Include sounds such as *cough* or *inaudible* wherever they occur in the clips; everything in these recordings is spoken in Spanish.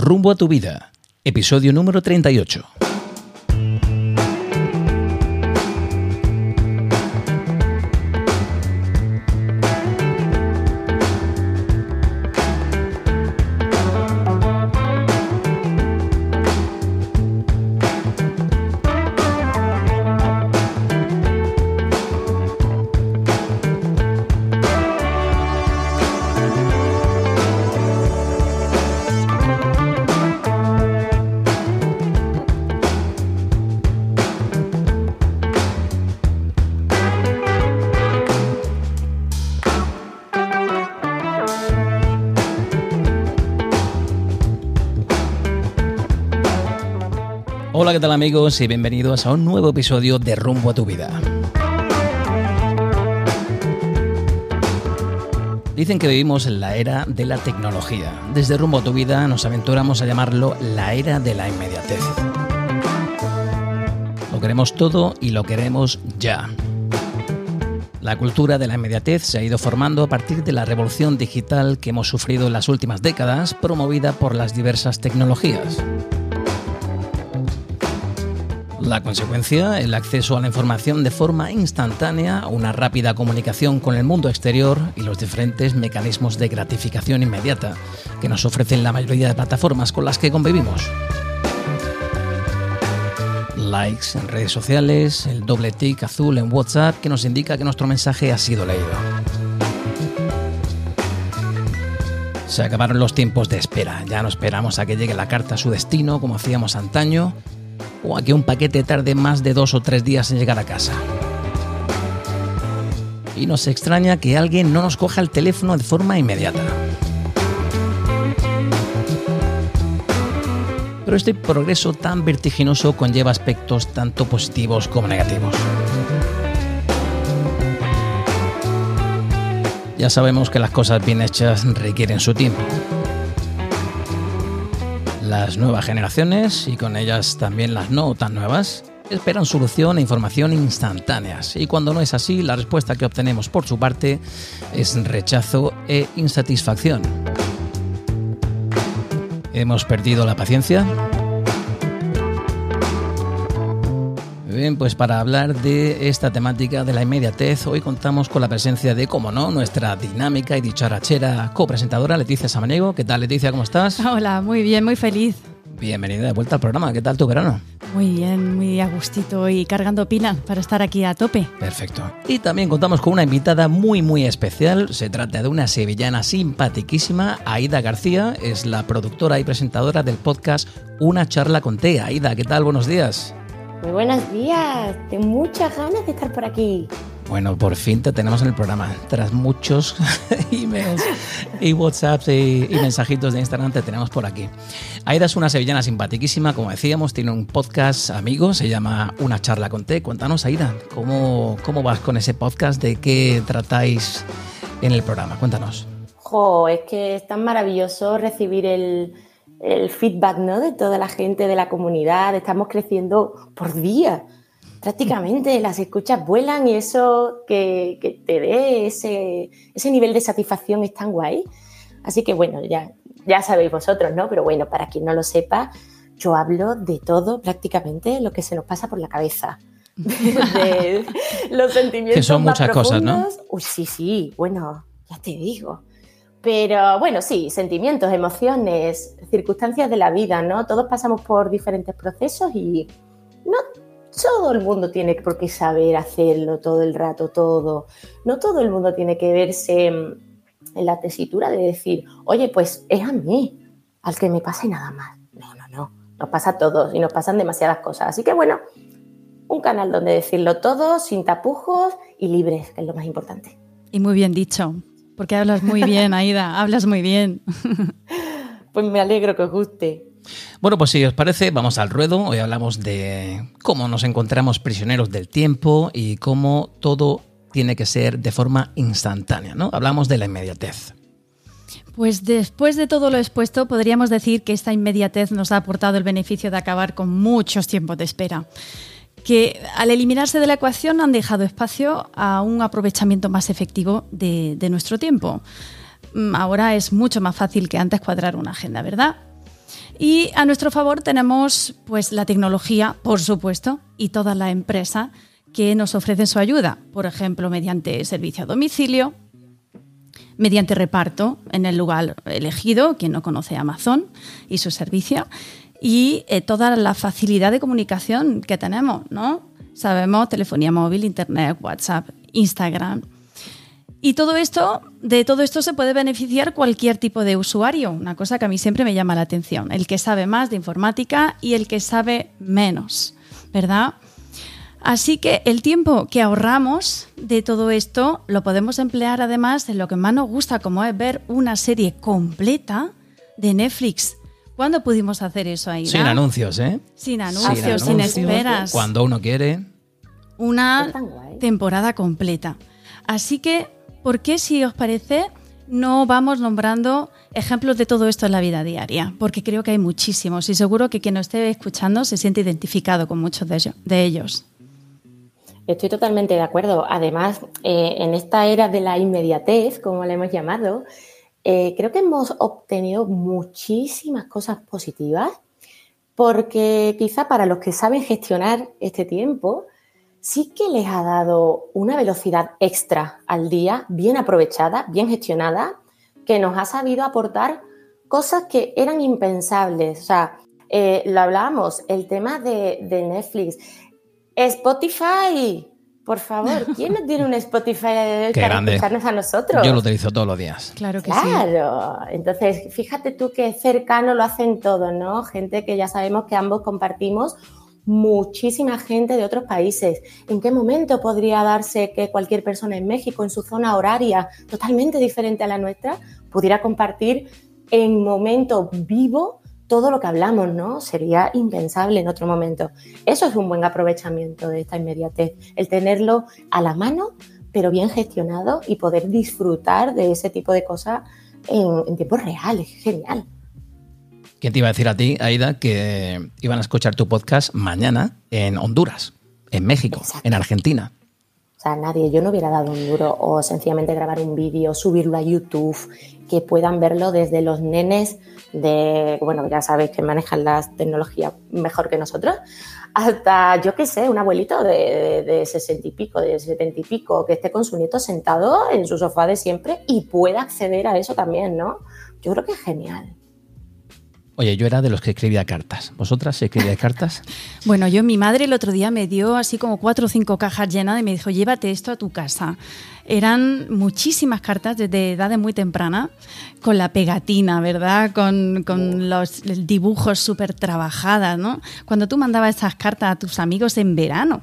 Rumbo a tu vida, episodio número 38. Amigos? Y bienvenidos a un nuevo episodio de Rumbo a tu vida. Dicen que vivimos en la era de la tecnología. Desde Rumbo a tu vida nos aventuramos a llamarlo la era de la inmediatez. Lo queremos todo y lo queremos ya. La cultura de la inmediatez se ha ido formando a partir de la revolución digital que hemos sufrido en las últimas décadas, promovida por las diversas tecnologías. La consecuencia, el acceso a la información de forma instantánea, una rápida comunicación con el mundo exterior y los diferentes mecanismos de gratificación inmediata que nos ofrecen la mayoría de plataformas con las que convivimos. Likes en redes sociales, el doble tick azul en WhatsApp que nos indica que nuestro mensaje ha sido leído. Se acabaron los tiempos de espera, ya no esperamos a que llegue la carta a su destino como hacíamos antaño o a que un paquete tarde más de dos o tres días en llegar a casa. Y nos extraña que alguien no nos coja el teléfono de forma inmediata. Pero este progreso tan vertiginoso conlleva aspectos tanto positivos como negativos. Ya sabemos que las cosas bien hechas requieren su tiempo. Las nuevas generaciones, y con ellas también las no tan nuevas, esperan solución e información instantáneas. Y cuando no es así, la respuesta que obtenemos por su parte es rechazo e insatisfacción. ¿Hemos perdido la paciencia? Bien, pues para hablar de esta temática de la inmediatez, hoy contamos con la presencia de, como no, nuestra dinámica y dicharachera copresentadora Leticia Samaniego. ¿Qué tal, Leticia? ¿Cómo estás? Hola, muy bien, muy feliz. Bienvenida de vuelta al programa. ¿Qué tal tu verano? Muy bien, muy a gustito y cargando pila para estar aquí a tope. Perfecto. Y también contamos con una invitada muy, muy especial. Se trata de una sevillana simpaticísima, Aida García. Es la productora y presentadora del podcast Una charla con T. Aida, ¿qué tal? Buenos días. Muy buenos días, tengo muchas ganas de estar por aquí. Bueno, por fin te tenemos en el programa. Tras muchos *laughs* emails y WhatsApps y, y, mensajitos de Instagram te tenemos por aquí. Aida es una sevillana simpaticísima, como decíamos, tiene un podcast amigo, se llama Una charla con té. Cuéntanos, Aida, ¿cómo, cómo vas con ese podcast? ¿De qué tratáis en el programa? Cuéntanos. Jo, es que es tan maravilloso recibir el, el feedback ¿no? de toda la gente de la comunidad. Estamos creciendo por día. Prácticamente las escuchas vuelan y eso que, que te dé ese, ese, nivel de satisfacción es tan guay. Así que bueno, ya, ya sabéis vosotros, ¿no? Pero bueno, para quien no lo sepa, yo hablo de todo prácticamente lo que se nos pasa por la cabeza. *laughs* De, los sentimientos. Que son más muchas cosas, ¿no? Uy, sí, sí, bueno, ya te digo. Pero bueno, sí, sentimientos, emociones, circunstancias de la vida, ¿no? Todos pasamos por diferentes procesos y no todo el mundo tiene por qué saber hacerlo todo el rato, todo. No todo el mundo tiene que verse en la tesitura de decir, oye, pues es a mí al que me pase nada más. No, no, no. Nos pasa a todos y nos pasan demasiadas cosas. Así que bueno, un canal donde decirlo todo, sin tapujos y libres, que es lo más importante. Y muy bien dicho. Porque hablas muy bien, Aida, hablas muy bien. *laughs* Pues me alegro que os guste. Bueno, pues si os parece, vamos al ruedo. Hoy hablamos de cómo nos encontramos prisioneros del tiempo y cómo todo tiene que ser de forma instantánea, ¿no? Hablamos de la inmediatez. Pues después de todo lo expuesto, podríamos decir que esta inmediatez nos ha aportado el beneficio de acabar con muchos tiempos de espera que al eliminarse de la ecuación han dejado espacio a un aprovechamiento más efectivo de, nuestro tiempo. Ahora es mucho más fácil que antes cuadrar una agenda, ¿verdad? Y a nuestro favor tenemos pues la tecnología, por supuesto, y toda la empresa que nos ofrecen su ayuda, por ejemplo, mediante servicio a domicilio, mediante reparto en el lugar elegido, quien no conoce Amazon y su servicio, y eh, toda la facilidad de comunicación que tenemos, ¿no? Sabemos telefonía móvil, internet, WhatsApp, Instagram. Y todo esto, de todo esto se puede beneficiar cualquier tipo de usuario, una cosa que a mí siempre me llama la atención, el que sabe más de informática y el que sabe menos, ¿verdad? Así que el tiempo que ahorramos de todo esto lo podemos emplear además en lo que más nos gusta, como es ver una serie completa de Netflix. ¿Cuándo pudimos hacer eso ahí? Sin anuncios, ¿eh? Sin anuncios, sin, esperas. Cuando uno quiere. Una temporada completa. Así que, ¿por qué si os parece no vamos nombrando ejemplos de todo esto en la vida diaria? Porque creo que hay muchísimos y seguro que quien nos esté escuchando se siente identificado con muchos de ellos. Estoy totalmente de acuerdo. Además, eh, en esta era de la inmediatez, como le hemos llamado, eh, creo que hemos obtenido muchísimas cosas positivas porque quizá para los que saben gestionar este tiempo, sí que les ha dado una velocidad extra al día, bien aprovechada, bien gestionada, que nos ha sabido aportar cosas que eran impensables. O sea, eh, lo hablábamos, el tema de, de Netflix, Spotify. Por favor, ¿quién no tiene un Spotify *laughs* para escucharnos a nosotros? Yo lo utilizo todos los días. Claro que sí. Claro. Entonces, fíjate tú que cercano lo hacen todo, ¿no? Gente que ya sabemos que ambos compartimos muchísima gente de otros países. ¿En qué momento podría darse que cualquier persona en México, en su zona horaria totalmente diferente a la nuestra, pudiera compartir en momento vivo todo lo que hablamos, ¿no? Sería impensable en otro momento. Eso es un buen aprovechamiento de esta inmediatez, el tenerlo a la mano, pero bien gestionado y poder disfrutar de ese tipo de cosas en, en tiempo real. Es genial. ¿Quién te iba a decir a ti, Aida, que iban a escuchar tu podcast mañana en Honduras, en México, en Argentina? O sea, nadie, yo no hubiera dado un duro o sencillamente grabar un vídeo, subirlo a YouTube, que puedan verlo desde los nenes de, bueno, ya sabéis que manejan las tecnologías mejor que nosotros, hasta, yo qué sé, un abuelito de, de, 60 y pico, de 70 y pico, que esté con su nieto sentado en su sofá de siempre y pueda acceder a eso también, ¿no? Yo creo que es genial. Oye, yo era de los que escribía cartas. ¿Vosotras escribíais cartas? *laughs* bueno, yo, mi madre el otro día me dio así como cuatro o cinco cajas llenas y me dijo, llévate esto a tu casa. Eran muchísimas cartas desde edades muy temprana, con la pegatina, ¿verdad? Con, con los dibujos súper trabajadas, ¿no? Cuando tú mandabas esas cartas a tus amigos en verano.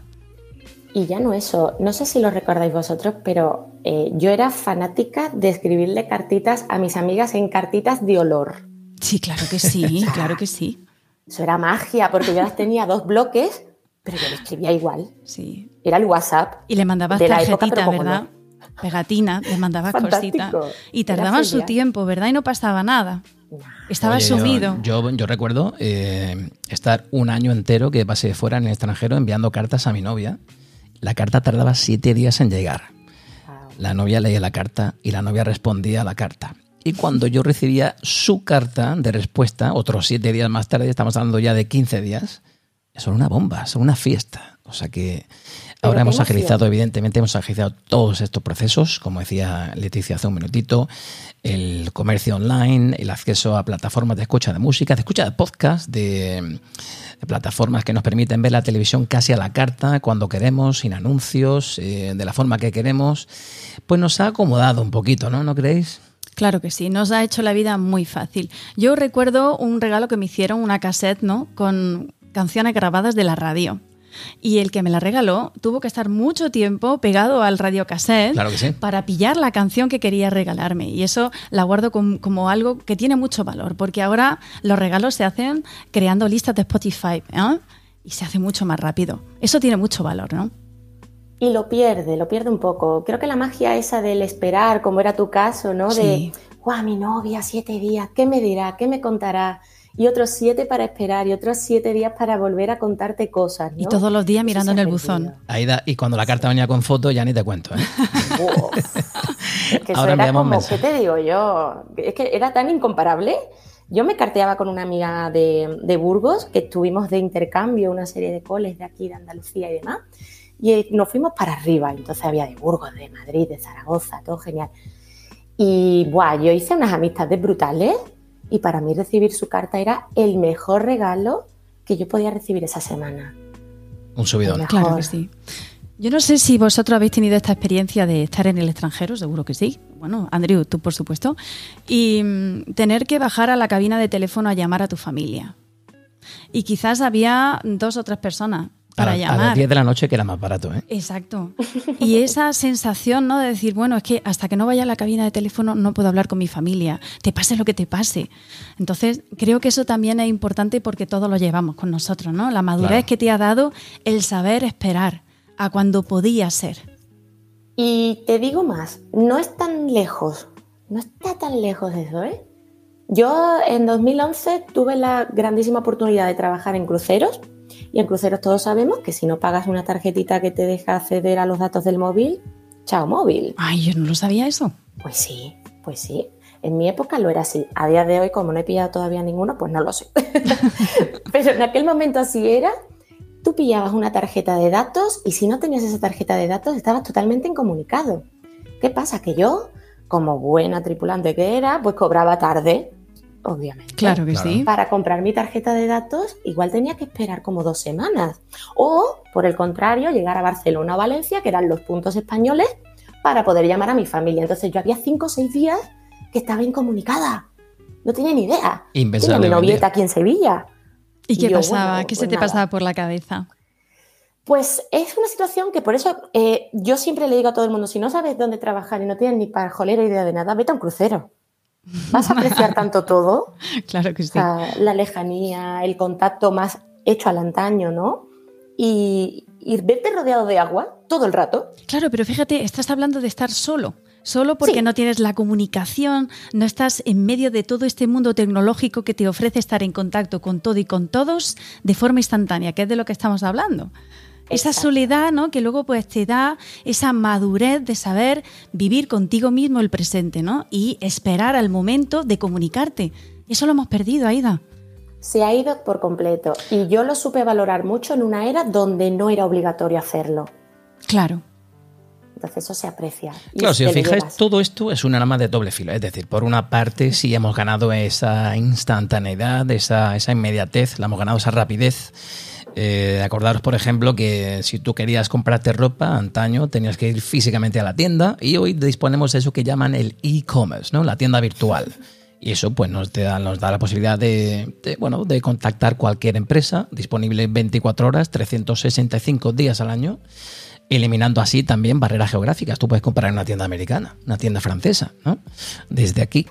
Y ya no eso, no sé si lo recordáis vosotros, pero eh, yo era fanática de escribirle cartitas a mis amigas en cartitas de olor. Sí, claro que sí, *laughs* claro que sí. Eso era magia, porque yo las tenía dos bloques, pero yo le escribía igual. Sí. Era el WhatsApp. Y le mandabas tarjetita, ¿verdad? Pegatina, le mandabas *laughs* cosita. Y tardaban su tiempo, ¿verdad? Y no pasaba nada. Estaba sumido. Yo, yo, recuerdo eh, estar un año entero que pasé fuera en el extranjero enviando cartas a mi novia. La carta tardaba siete días en llegar. La novia leía la carta y la novia respondía a la carta. Y cuando yo recibía su carta de respuesta, otros siete días más tarde, estamos hablando ya de 15 días, son una bomba, son una fiesta. O sea que ahora hemos agilizado, evidentemente, hemos agilizado todos estos procesos, como decía Leticia hace un minutito, el comercio online, el acceso a plataformas de escucha de música, de escucha de podcast, de, plataformas que nos permiten ver la televisión casi a la carta, cuando queremos, sin anuncios, eh, de la forma que queremos, pues nos ha acomodado un poquito, ¿no? ¿No creéis? Claro que sí, nos ha hecho la vida muy fácil. Yo recuerdo un regalo que me hicieron, una cassette, ¿no? Con canciones grabadas de la radio. Y el que me la regaló tuvo que estar mucho tiempo pegado al radiocassette claro sí. para pillar la canción que quería regalarme. Y eso la guardo como, algo que tiene mucho valor, porque ahora los regalos se hacen creando listas de Spotify ¿eh? y se hace mucho más rápido. Eso tiene mucho valor, ¿no? Y lo pierde, lo pierde un poco. Creo que la magia esa del esperar, como era tu caso, ¿no? De, guau, mi novia, siete días, ¿qué me dirá? ¿Qué me contará? Y otros siete para esperar y otros siete días para volver a contarte cosas. ¿no? Y todos los días mirando en el buzón. Aida, y cuando la carta venía con foto, ya ni te cuento. ¿eh? *laughs* es que eso era como, ¿qué te digo yo? Es que era tan incomparable Yo me carteaba con una amiga de, Burgos, que estuvimos de intercambio, una serie de coles de aquí, de Andalucía y demás, y nos fuimos para arriba. Entonces había de Burgos, de Madrid, de Zaragoza, todo genial. Y buah, yo hice unas amistades brutales y para mí recibir su carta era el mejor regalo que yo podía recibir esa semana. Un subidón. Claro que sí. Yo no sé si vosotros habéis tenido esta experiencia de estar en el extranjero, seguro que sí. Bueno, Andrew, tú por supuesto. Y mm, tener que bajar a la cabina de teléfono a llamar a tu familia. Y quizás había dos o tres personas para llamar. A las 10 de la noche que era más barato, ¿eh? Exacto. Y esa *laughs* sensación, ¿no? De decir, bueno, es que hasta que no vaya a la cabina de teléfono no puedo hablar con mi familia, te pase lo que te pase. Entonces, creo que eso también es importante porque todos lo llevamos con nosotros, ¿no? La madurez que te ha dado el saber esperar a cuando podía ser. Y te digo más, no es tan lejos, no está tan lejos eso, ¿eh? Yo en 2011 tuve la grandísima oportunidad de trabajar en cruceros y en cruceros todos sabemos que si no pagas una tarjetita que te deja acceder a los datos del móvil, chao móvil. Ay, yo no lo sabía eso. Pues sí, pues sí. En mi época lo era así. A día de hoy, como no he pillado todavía ninguno, pues no lo sé. *laughs* Pero en aquel momento así era tú pillabas una tarjeta de datos y si no tenías esa tarjeta de datos estabas totalmente incomunicado. ¿Qué pasa? Que yo, como buena tripulante que era, pues cobraba tarde, obviamente. Claro que sí. Para comprar mi tarjeta de datos igual tenía que esperar como dos semanas. O, por el contrario, llegar a Barcelona o Valencia, que eran los puntos españoles, para poder llamar a mi familia. Entonces yo había cinco o seis días que estaba incomunicada. No tenía ni idea. Tenía mi novieta aquí en Sevilla. ¿Y qué pasaba? ¿Qué se pues te pasaba por la cabeza? Pues es una situación que por eso eh, yo siempre le digo a todo el mundo, si no sabes dónde trabajar y no tienes ni para jolera idea de nada, vete a un crucero. Vas a apreciar tanto todo. *laughs* Claro que sí. la lejanía, el contacto más hecho al antaño, ¿no? Y, y verte rodeado de agua todo el rato. Claro, pero fíjate, estás hablando de estar solo solo porque no tienes la comunicación, no estás en medio de todo este mundo tecnológico que te ofrece estar en contacto con todo y con todos de forma instantánea, que es de lo que estamos hablando. Esa soledad, ¿no? Que luego pues te da esa madurez de saber vivir contigo mismo el presente, ¿no? Y esperar al momento de comunicarte. Eso lo hemos perdido, Aida. Se ha ido por completo. Y yo lo supe valorar mucho en una era donde no era obligatorio hacerlo. Claro. Entonces eso se aprecia. Claro, si os fijáis, todo esto es un arma de doble filo. Es decir, por una parte sí hemos ganado esa instantaneidad, esa, esa inmediatez, la hemos ganado esa rapidez. Eh, acordaros, por ejemplo, que si tú querías comprarte ropa antaño, tenías que ir físicamente a la tienda y hoy disponemos de eso que llaman el e-commerce, ¿no? la tienda virtual. Y eso pues nos, da, la posibilidad de, bueno, de contactar cualquier empresa, disponible 24 horas, 365 días al año eliminando así también barreras geográficas. Tú puedes comprar en una tienda americana, una tienda francesa, ¿no? Desde aquí.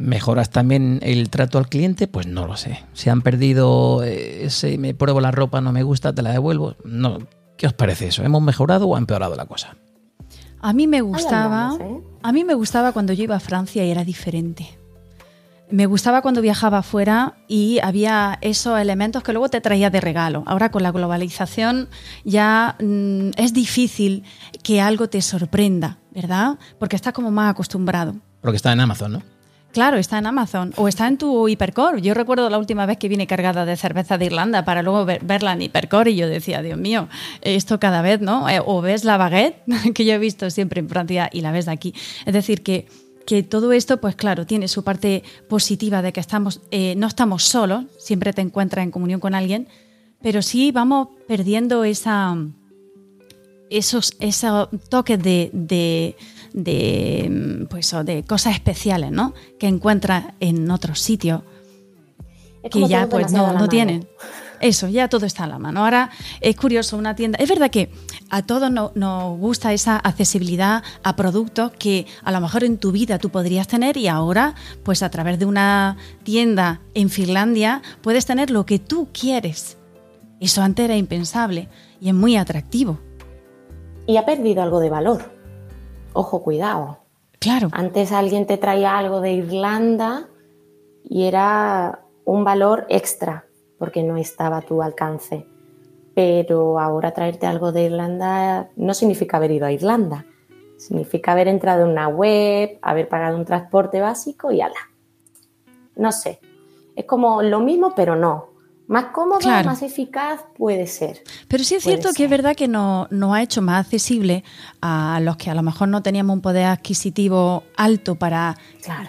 ¿Mejoras también el trato al cliente? Pues no lo sé. Si han perdido eh, ese me pruebo la ropa, no me gusta, te la devuelvo. No. ¿Qué os parece eso? ¿Hemos mejorado o ha empeorado la cosa? A mí me gustaba, ¿eh? a mí me gustaba cuando yo iba a Francia y era diferente. Me gustaba cuando viajaba afuera y había esos elementos que luego te traía de regalo. Ahora con la globalización ya mm, es difícil que algo te sorprenda, ¿verdad? Porque estás como más acostumbrado. Porque está en Amazon, ¿no? Claro, está en Amazon o está en tu Hipercore. Yo recuerdo la última vez que vine cargada de cerveza de Irlanda para luego verla en Hipercore y yo decía, Dios mío, esto cada vez, ¿no? Eh, o ves la baguette *laughs* que yo he visto siempre en Francia y la ves de aquí. Es decir, que que todo esto, pues claro, tiene su parte positiva de que estamos, eh, no estamos solos, siempre te encuentras en comunión con alguien, pero sí vamos perdiendo esa, esos, esos toques de, de, de, pues, de cosas especiales ¿no? que encuentras en otros sitios que ya pues no, no tienen. Eso, ya todo está a la mano. Ahora es curioso, una tienda. Es verdad que a todos nos gusta esa accesibilidad a productos que a lo mejor en tu vida tú podrías tener y ahora, pues a través de una tienda en Finlandia, puedes tener lo que tú quieres. Eso antes era impensable y es muy atractivo. Y ha perdido algo de valor. Ojo, cuidado. Claro. Antes alguien te traía algo de Irlanda y era un valor extra porque no estaba a tu alcance. Pero ahora traerte algo de Irlanda no significa haber ido a Irlanda. Significa haber entrado en una web, haber pagado un transporte básico y ala. No sé, Es como lo mismo, pero no. Más cómodo, más eficaz puede ser. Pero sí es cierto que es verdad que nos no ha hecho más accesible a los que a lo mejor no teníamos un poder adquisitivo alto para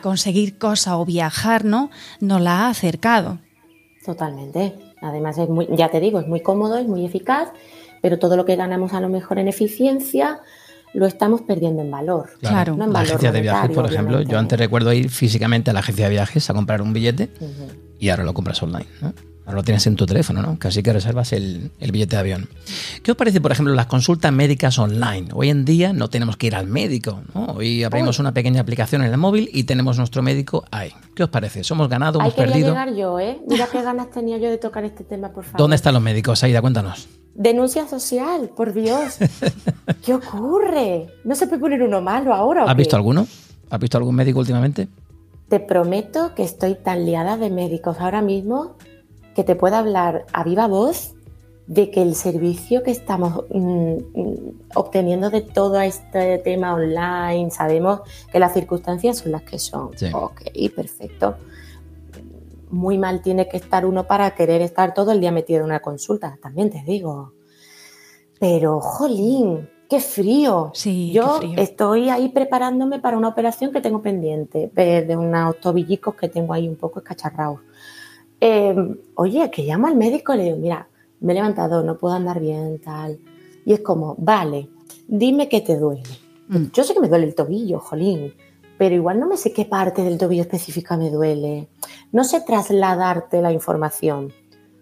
conseguir cosas o viajar, ¿no? Nos la ha acercado. Totalmente. Además, es muy, ya te digo, es muy cómodo, es muy eficaz, pero todo lo que ganamos a lo mejor en eficiencia lo estamos perdiendo en valor. Claro, la agencia de viajes, por ejemplo, yo antes recuerdo ir físicamente a la agencia de viajes a comprar un billete y ahora lo compras online. ¿no? Ahora lo tienes en tu teléfono, ¿no? Casi que reservas el, billete de avión. ¿Qué os parece, por ejemplo, las consultas médicas online? Hoy en día no tenemos que ir al médico, ¿no? Hoy abrimos una pequeña aplicación en el móvil y tenemos nuestro médico ahí. ¿Qué os parece? ¿Somos ganado, hemos perdido? llegar yo, ¿eh? Mira qué ganas tenía yo de tocar este tema, por favor. ¿Dónde están los médicos, Aida? Cuéntanos. Denuncia social, por Dios. *laughs* ¿Qué ocurre? ¿No se puede poner uno malo ahora? ¿Has visto alguno? ¿Has visto algún médico últimamente? Te prometo que estoy tan liada de médicos ahora mismo que te pueda hablar a viva voz de que el servicio que estamos mm, mm, obteniendo de todo este tema online, sabemos que las circunstancias son las que son. Ok, perfecto. Muy mal tiene que estar uno para querer estar todo el día metido en una consulta, también te digo. Pero, jolín, qué frío. Sí, Yo estoy ahí preparándome para una operación que tengo pendiente, de unos tobillicos que tengo ahí un poco escacharrados. Em, oye, que llamo al médico y le digo, mira, me he levantado, no puedo andar bien, tal. Y es como, vale, dime qué te duele. Mm. Yo sé que me duele el tobillo, jolín, pero igual no me sé qué parte del tobillo específica me duele. No sé trasladarte la información.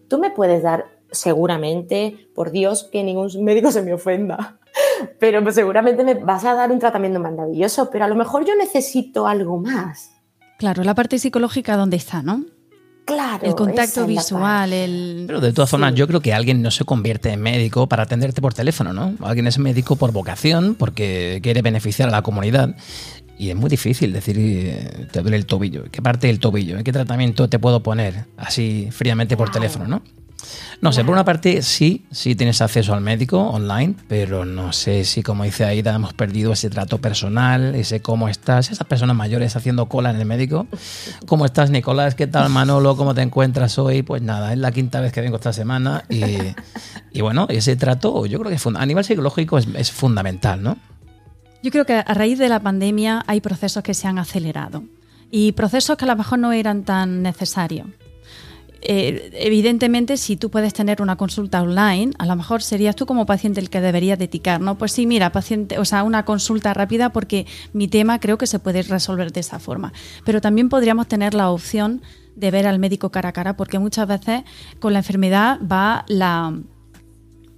Tú me puedes dar, seguramente, por Dios, que ningún médico se me ofenda, *laughs* pero seguramente me vas a dar un tratamiento maravilloso, pero a lo mejor yo necesito algo más. Claro, la parte psicológica, ¿dónde está, no? Claro. El contacto visual, el... Pero de todas formas, yo creo que alguien no se convierte en médico para atenderte por teléfono, ¿no? Alguien es médico por vocación, porque quiere beneficiar a la comunidad. Y es muy difícil decir, eh, te duele el tobillo. ¿Qué parte del tobillo? ¿Qué tratamiento te puedo poner así fríamente por teléfono, no? No sé, por una parte sí, sí tienes acceso al médico online, pero no sé si, como dice Aida, hemos perdido ese trato personal, ese cómo estás, esas personas mayores haciendo cola en el médico. ¿Cómo estás, Nicolás? ¿Qué tal, Manolo? ¿Cómo te encuentras hoy? Pues nada, es la quinta vez que vengo esta semana y, *laughs* y bueno, ese trato yo creo que a nivel psicológico es, es fundamental, ¿no? Yo creo que a raíz de la pandemia hay procesos que se han acelerado y procesos que a lo mejor no eran tan necesarios. Eh, evidentemente, si tú puedes tener una consulta online, a lo mejor serías tú como paciente el que deberías dedicar, ¿no? Pues sí, mira, paciente, o sea, una consulta rápida porque mi tema creo que se puede resolver de esa forma. Pero también podríamos tener la opción de ver al médico cara a cara, porque muchas veces con la enfermedad va la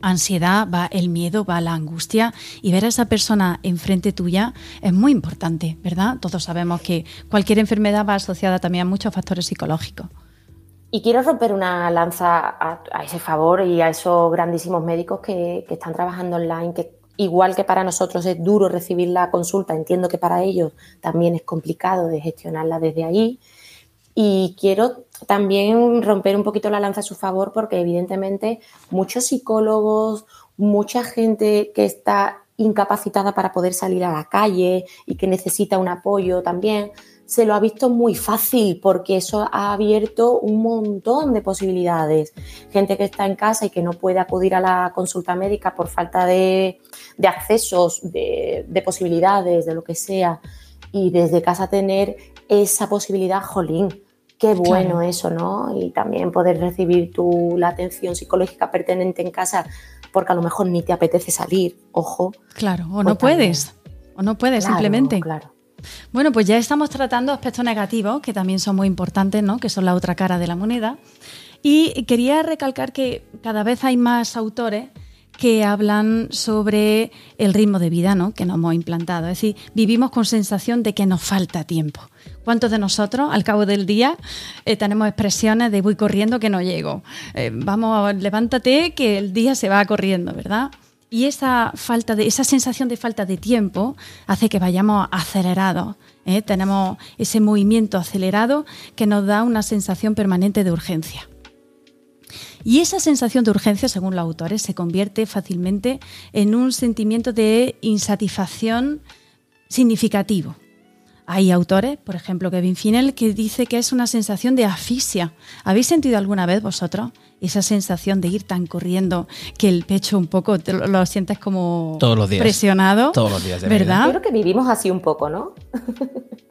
ansiedad, va el miedo, va la angustia y ver a esa persona enfrente tuya es muy importante, ¿verdad? Todos sabemos que cualquier enfermedad va asociada también a muchos factores psicológicos. Y quiero romper una lanza a, ese favor y a esos grandísimos médicos que, están trabajando online, que igual que para nosotros es duro recibir la consulta, entiendo que para ellos también es complicado de gestionarla desde ahí. Y quiero también romper un poquito la lanza a su favor porque evidentemente muchos psicólogos, mucha gente que está incapacitada para poder salir a la calle y que necesita un apoyo también, se lo ha visto muy fácil porque eso ha abierto un montón de posibilidades. Gente que está en casa y que no puede acudir a la consulta médica por falta de, accesos, de, posibilidades, de lo que sea, y desde casa tener esa posibilidad, jolín. Qué bueno eso, ¿no? Y también poder recibir tu, la atención psicológica pertinente en casa porque a lo mejor ni te apetece salir, ojo. Claro, o no pues puedes, o no puedes simplemente. Claro. Bueno, pues ya estamos tratando aspectos negativos, que también son muy importantes, ¿no? que son la otra cara de la moneda. Y quería recalcar que cada vez hay más autores que hablan sobre el ritmo de vida ¿no? que nos hemos implantado. Es decir, vivimos con sensación de que nos falta tiempo. ¿Cuántos de nosotros al cabo del día eh, tenemos expresiones de voy corriendo que no llego? Eh, vamos, levántate que el día se va corriendo, ¿verdad? Y esa, falta de, esa sensación de falta de tiempo hace que vayamos acelerados. ¿eh? Tenemos ese movimiento acelerado que nos da una sensación permanente de urgencia. Y esa sensación de urgencia, según los autores, se convierte fácilmente en un sentimiento de insatisfacción significativo. Hay autores, por ejemplo, Kevin Finel, que dice que es una sensación de asfixia. ¿Habéis sentido alguna vez vosotros esa sensación de ir tan corriendo que el pecho un poco lo, sientes como Todos los días. presionado? Todos los días, de ¿verdad? Yo creo que vivimos así un poco, ¿no? *laughs*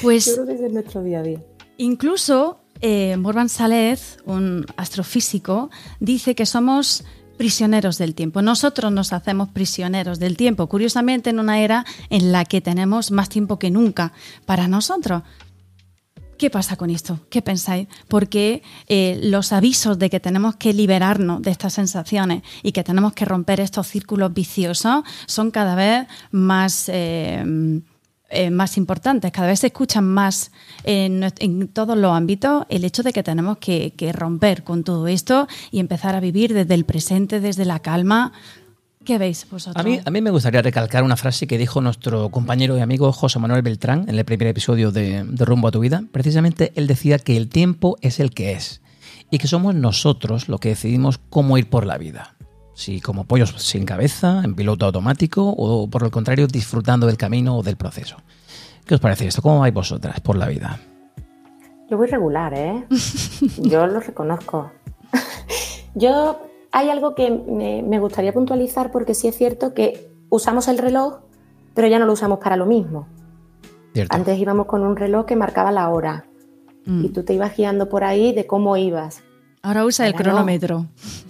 Pues Yo creo que es nuestro día a día. incluso eh, Morvan Salez, un astrofísico, dice que somos prisioneros del tiempo. Nosotros nos hacemos prisioneros del tiempo, curiosamente en una era en la que tenemos más tiempo que nunca para nosotros. ¿Qué pasa con esto? ¿Qué pensáis? Porque eh, los avisos de que tenemos que liberarnos de estas sensaciones y que tenemos que romper estos círculos viciosos son cada vez más, eh, eh, más importantes, cada vez se escuchan más en, todos los ámbitos el hecho de que tenemos que, que romper con todo esto y empezar a vivir desde el presente, desde la calma. ¿Qué veis vosotros? A mí, a mí me gustaría recalcar una frase que dijo nuestro compañero y amigo José Manuel Beltrán en el primer episodio de, de Rumbo a tu vida. Precisamente él decía que el tiempo es el que es y que somos nosotros los que decidimos cómo ir por la vida. Si como pollos sin cabeza, en piloto automático o por el contrario disfrutando del camino o del proceso. ¿Qué os parece esto? ¿Cómo vais vosotras por la vida? Yo voy regular, ¿eh? *laughs* Yo lo reconozco. *laughs* Yo hay algo que me, me gustaría puntualizar porque sí es cierto que usamos el reloj, pero ya no lo usamos para lo mismo. ¿Cierto? Antes íbamos con un reloj que marcaba la hora Mm. y tú te ibas guiando por ahí de cómo ibas. Ahora usa el no. cronómetro.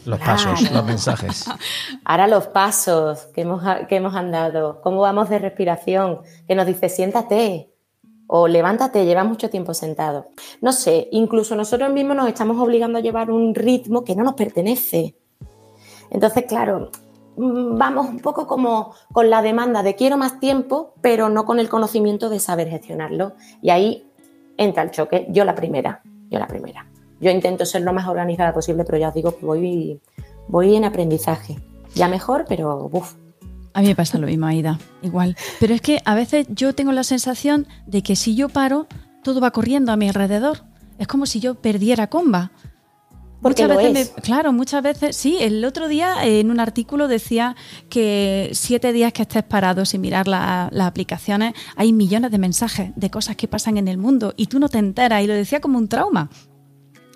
Los Claro. pasos, los mensajes. *laughs* Ahora los pasos que hemos, que hemos andado, cómo vamos de respiración, que nos dice siéntate o levántate, llevas mucho tiempo sentado. No sé, incluso nosotros mismos nos estamos obligando a llevar un ritmo que no nos pertenece. Entonces, claro, mm, vamos un poco como con la demanda de quiero más tiempo, pero no con el conocimiento de saber gestionarlo. Y ahí entra el choque. Yo la primera, yo la primera. Yo intento ser lo más organizada posible, pero ya os digo que voy, voy en aprendizaje. Ya mejor, pero uff. A mí me pasa lo mismo, Aida, igual. Pero es que a veces yo tengo la sensación de que si yo paro, todo va corriendo a mi alrededor. Es como si yo perdiera comba. Porque muchas lo veces es. me- claro, muchas veces, sí, el otro día en un artículo decía que siete días que estés parado sin mirar la- las aplicaciones, hay millones de mensajes de cosas que pasan en el mundo y tú no te enteras y lo decía como un trauma.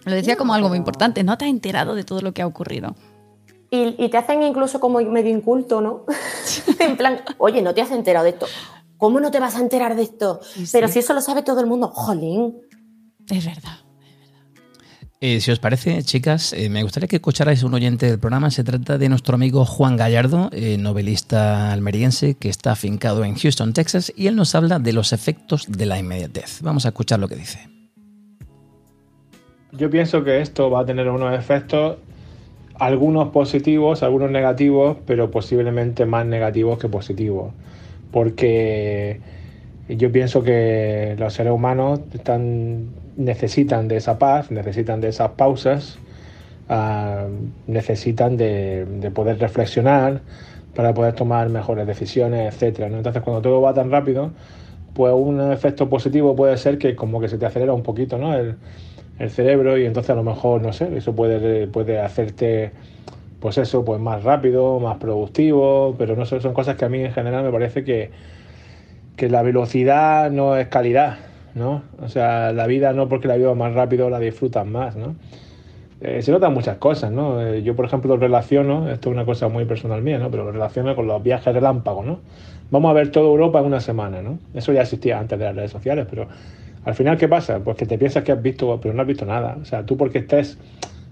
Lo decía como algo muy importante, no te has enterado de todo lo que ha ocurrido. Y, y te hacen incluso como medio inculto, ¿no? *laughs* en plan, oye, no te has enterado de esto. ¿Cómo no te vas a enterar de esto? Sí, Pero sí. si eso lo sabe todo el mundo, jolín. Es verdad. Eh, si os parece, chicas, eh, me gustaría que escucharais un oyente del programa. Se trata de nuestro amigo Juan Gallardo, eh, novelista almeriense que está afincado en Houston, Texas, y él nos habla de los efectos de la inmediatez. Vamos a escuchar lo que dice. Yo pienso que esto va a tener unos efectos, algunos positivos, algunos negativos, pero posiblemente más negativos que positivos. Porque yo pienso que los seres humanos están, necesitan de esa paz, necesitan de esas pausas, ah, necesitan de, de poder reflexionar para poder tomar mejores decisiones. ¿no? Entonces, cuando todo va tan rápido, pues un efecto positivo puede ser que como que se te acelera un poquito ¿no? el, el cerebro y entonces a lo mejor, no sé, eso puede, puede hacerte, pues eso, pues más rápido, más productivo, pero no sé, son cosas que a mí en general me parece que, que la velocidad no es calidad, ¿no? O sea, la vida no porque la vivas más rápido la disfrutas más, ¿no? Eh, se notan muchas cosas, ¿no? Eh, yo, por ejemplo, lo relaciono, esto es una cosa muy personal mía, ¿no? Pero lo relaciono con los viajes relámpagos, ¿no? Vamos a ver toda Europa en una semana, ¿no? Eso ya existía antes de las redes sociales, pero al final, ¿qué pasa? Pues que te piensas que has visto, pero no has visto nada. O sea, tú porque estés,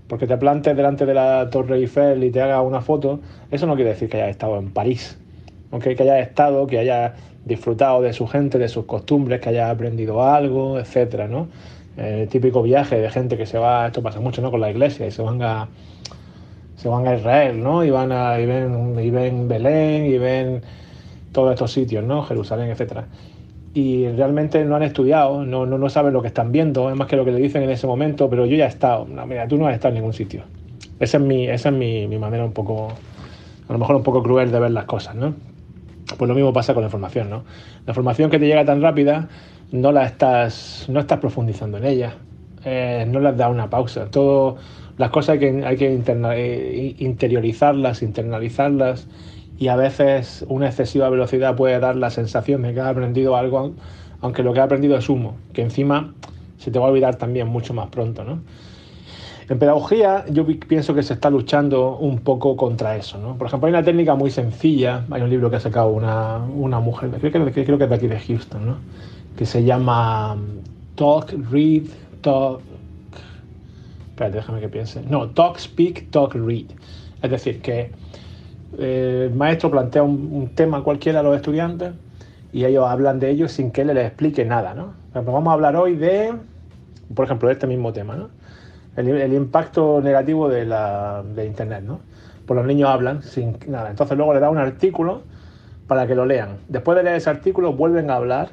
porque te plantes delante de la Torre Eiffel y te hagas una foto, eso no quiere decir que hayas estado en París, aunque que hayas estado, que hayas disfrutado de su gente, de sus costumbres, que hayas aprendido algo, etcétera, ¿no? El típico viaje de gente que se va, esto pasa mucho, ¿no? Con la iglesia y se van a se van a Israel, ¿no? Y van a y ven, y ven Belén y ven todos estos sitios, ¿no? Jerusalén, etcétera. Y realmente no han estudiado, no, no, no saben lo que están viendo, es más que lo que le dicen en ese momento, pero yo ya he estado. No, mira, tú no has estado en ningún sitio. Esa es mi, esa es mi, mi manera un poco, a lo mejor un poco cruel de ver las cosas, ¿no? Pues lo mismo pasa con la información, ¿no? La información que te llega tan rápida, no la estás, no estás profundizando en ella, eh, no le has dado una pausa. Todo, las cosas hay que, hay que interna- eh, interiorizarlas, internalizarlas, y a veces una excesiva velocidad puede dar la sensación de que has aprendido algo, aunque lo que he aprendido es humo, que encima se te va a olvidar también mucho más pronto, ¿no? En pedagogía yo pienso que se está luchando un poco contra eso. ¿no? Por ejemplo, hay una técnica muy sencilla, hay un libro que ha sacado una, una mujer, creo que, creo que es de aquí de Houston, ¿no? que se llama um, Talk, Read, Talk... Espérate, déjame que piense. No, Talk, Speak, Talk, Read. Es decir, que eh, el maestro plantea un, tema cualquiera a los estudiantes y ellos hablan de ello sin que él les explique nada. ¿no? vamos a hablar hoy de, por ejemplo, de este mismo tema. ¿no? el, impacto negativo de, la, de Internet, ¿no? Pues los niños hablan sin nada. Entonces luego le da un artículo para que lo lean. Después de leer ese artículo vuelven a hablar,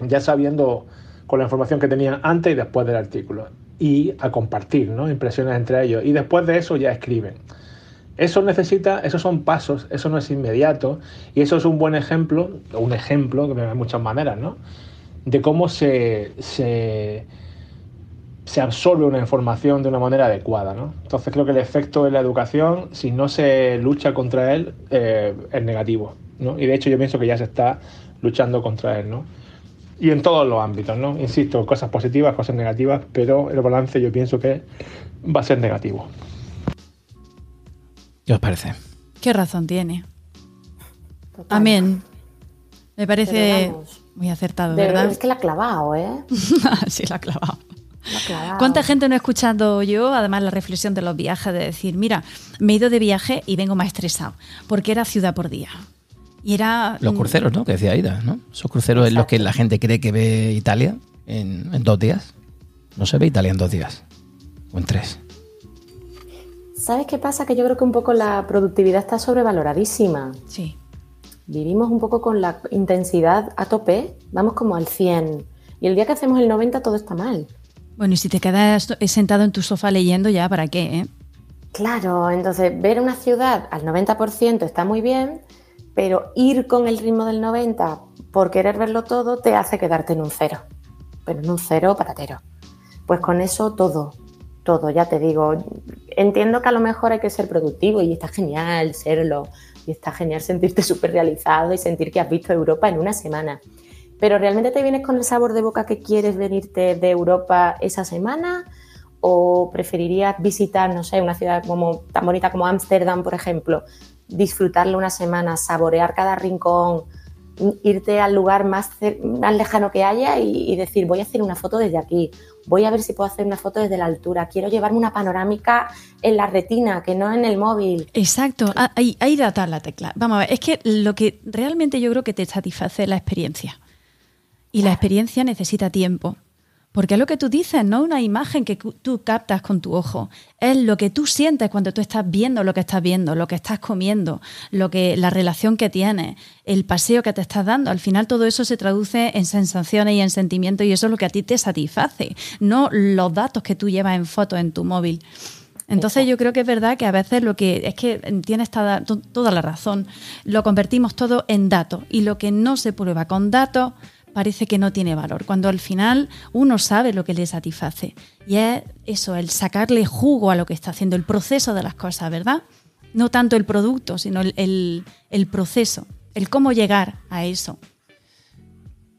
ya sabiendo con la información que tenían antes y después del artículo. Y a compartir ¿no? impresiones entre ellos. Y después de eso ya escriben. Eso necesita, esos son pasos, eso no es inmediato. Y eso es un buen ejemplo, un ejemplo, que hay muchas maneras, ¿no? De cómo se, se se absorbe una información de una manera adecuada. ¿no? Entonces creo que el efecto de la educación, si no se lucha contra él, eh, es negativo. ¿no? Y de hecho yo pienso que ya se está luchando contra él. ¿no? Y en todos los ámbitos, ¿no? Insisto, cosas positivas, cosas negativas, pero el balance yo pienso que va a ser negativo. ¿Qué os parece? ¿Qué razón tiene? Amén. Me parece muy acertado, ¿verdad? Es que la ha clavado, ¿eh? *laughs* sí, la ha clavado. ¿Cuánta gente no he escuchado yo, además la reflexión de los viajes, de decir, mira, me he ido de viaje y vengo más estresado, porque era ciudad por día. Y era... Los cruceros, ¿no? Que decía Aida, ¿no? Esos cruceros en los que la gente cree que ve Italia en, dos días. No se ve Italia en dos días, o en tres. ¿Sabes qué pasa? Que yo creo que un poco la productividad está sobrevaloradísima. Sí. Vivimos un poco con la intensidad a tope, vamos como al 100. Y el día que hacemos el 90 todo está mal. Bueno, y si te quedas sentado en tu sofá leyendo, ya, ¿para qué? Eh? Claro, entonces ver una ciudad al 90% está muy bien, pero ir con el ritmo del 90 por querer verlo todo te hace quedarte en un cero, pero en un cero patatero. Pues con eso todo, todo, ya te digo. Entiendo que a lo mejor hay que ser productivo y está genial serlo, y está genial sentirte *laughs* súper realizado y sentir que has visto Europa en una semana pero ¿realmente te vienes con el sabor de boca que quieres venirte de Europa esa semana? ¿O preferirías visitar, no sé, una ciudad como, tan bonita como Ámsterdam, por ejemplo, disfrutarla una semana, saborear cada rincón, irte al lugar más, más lejano que haya y, decir, voy a hacer una foto desde aquí, voy a ver si puedo hacer una foto desde la altura, quiero llevarme una panorámica en la retina, que no en el móvil. Exacto, ahí, ahí da la tecla. Vamos a ver, es que lo que realmente yo creo que te satisface es la experiencia. Y la experiencia necesita tiempo. Porque es lo que tú dices, no una imagen que tú captas con tu ojo. Es lo que tú sientes cuando tú estás viendo lo que estás viendo, lo que estás comiendo, lo que, la relación que tienes, el paseo que te estás dando. Al final todo eso se traduce en sensaciones y en sentimientos y eso es lo que a ti te satisface, no los datos que tú llevas en fotos en tu móvil. Entonces yo creo que es verdad que a veces lo que es que tienes toda, toda la razón, lo convertimos todo en datos y lo que no se prueba con datos parece que no tiene valor, cuando al final uno sabe lo que le satisface. Y es eso, el sacarle jugo a lo que está haciendo, el proceso de las cosas, ¿verdad? No tanto el producto, sino el, proceso, el cómo llegar a eso.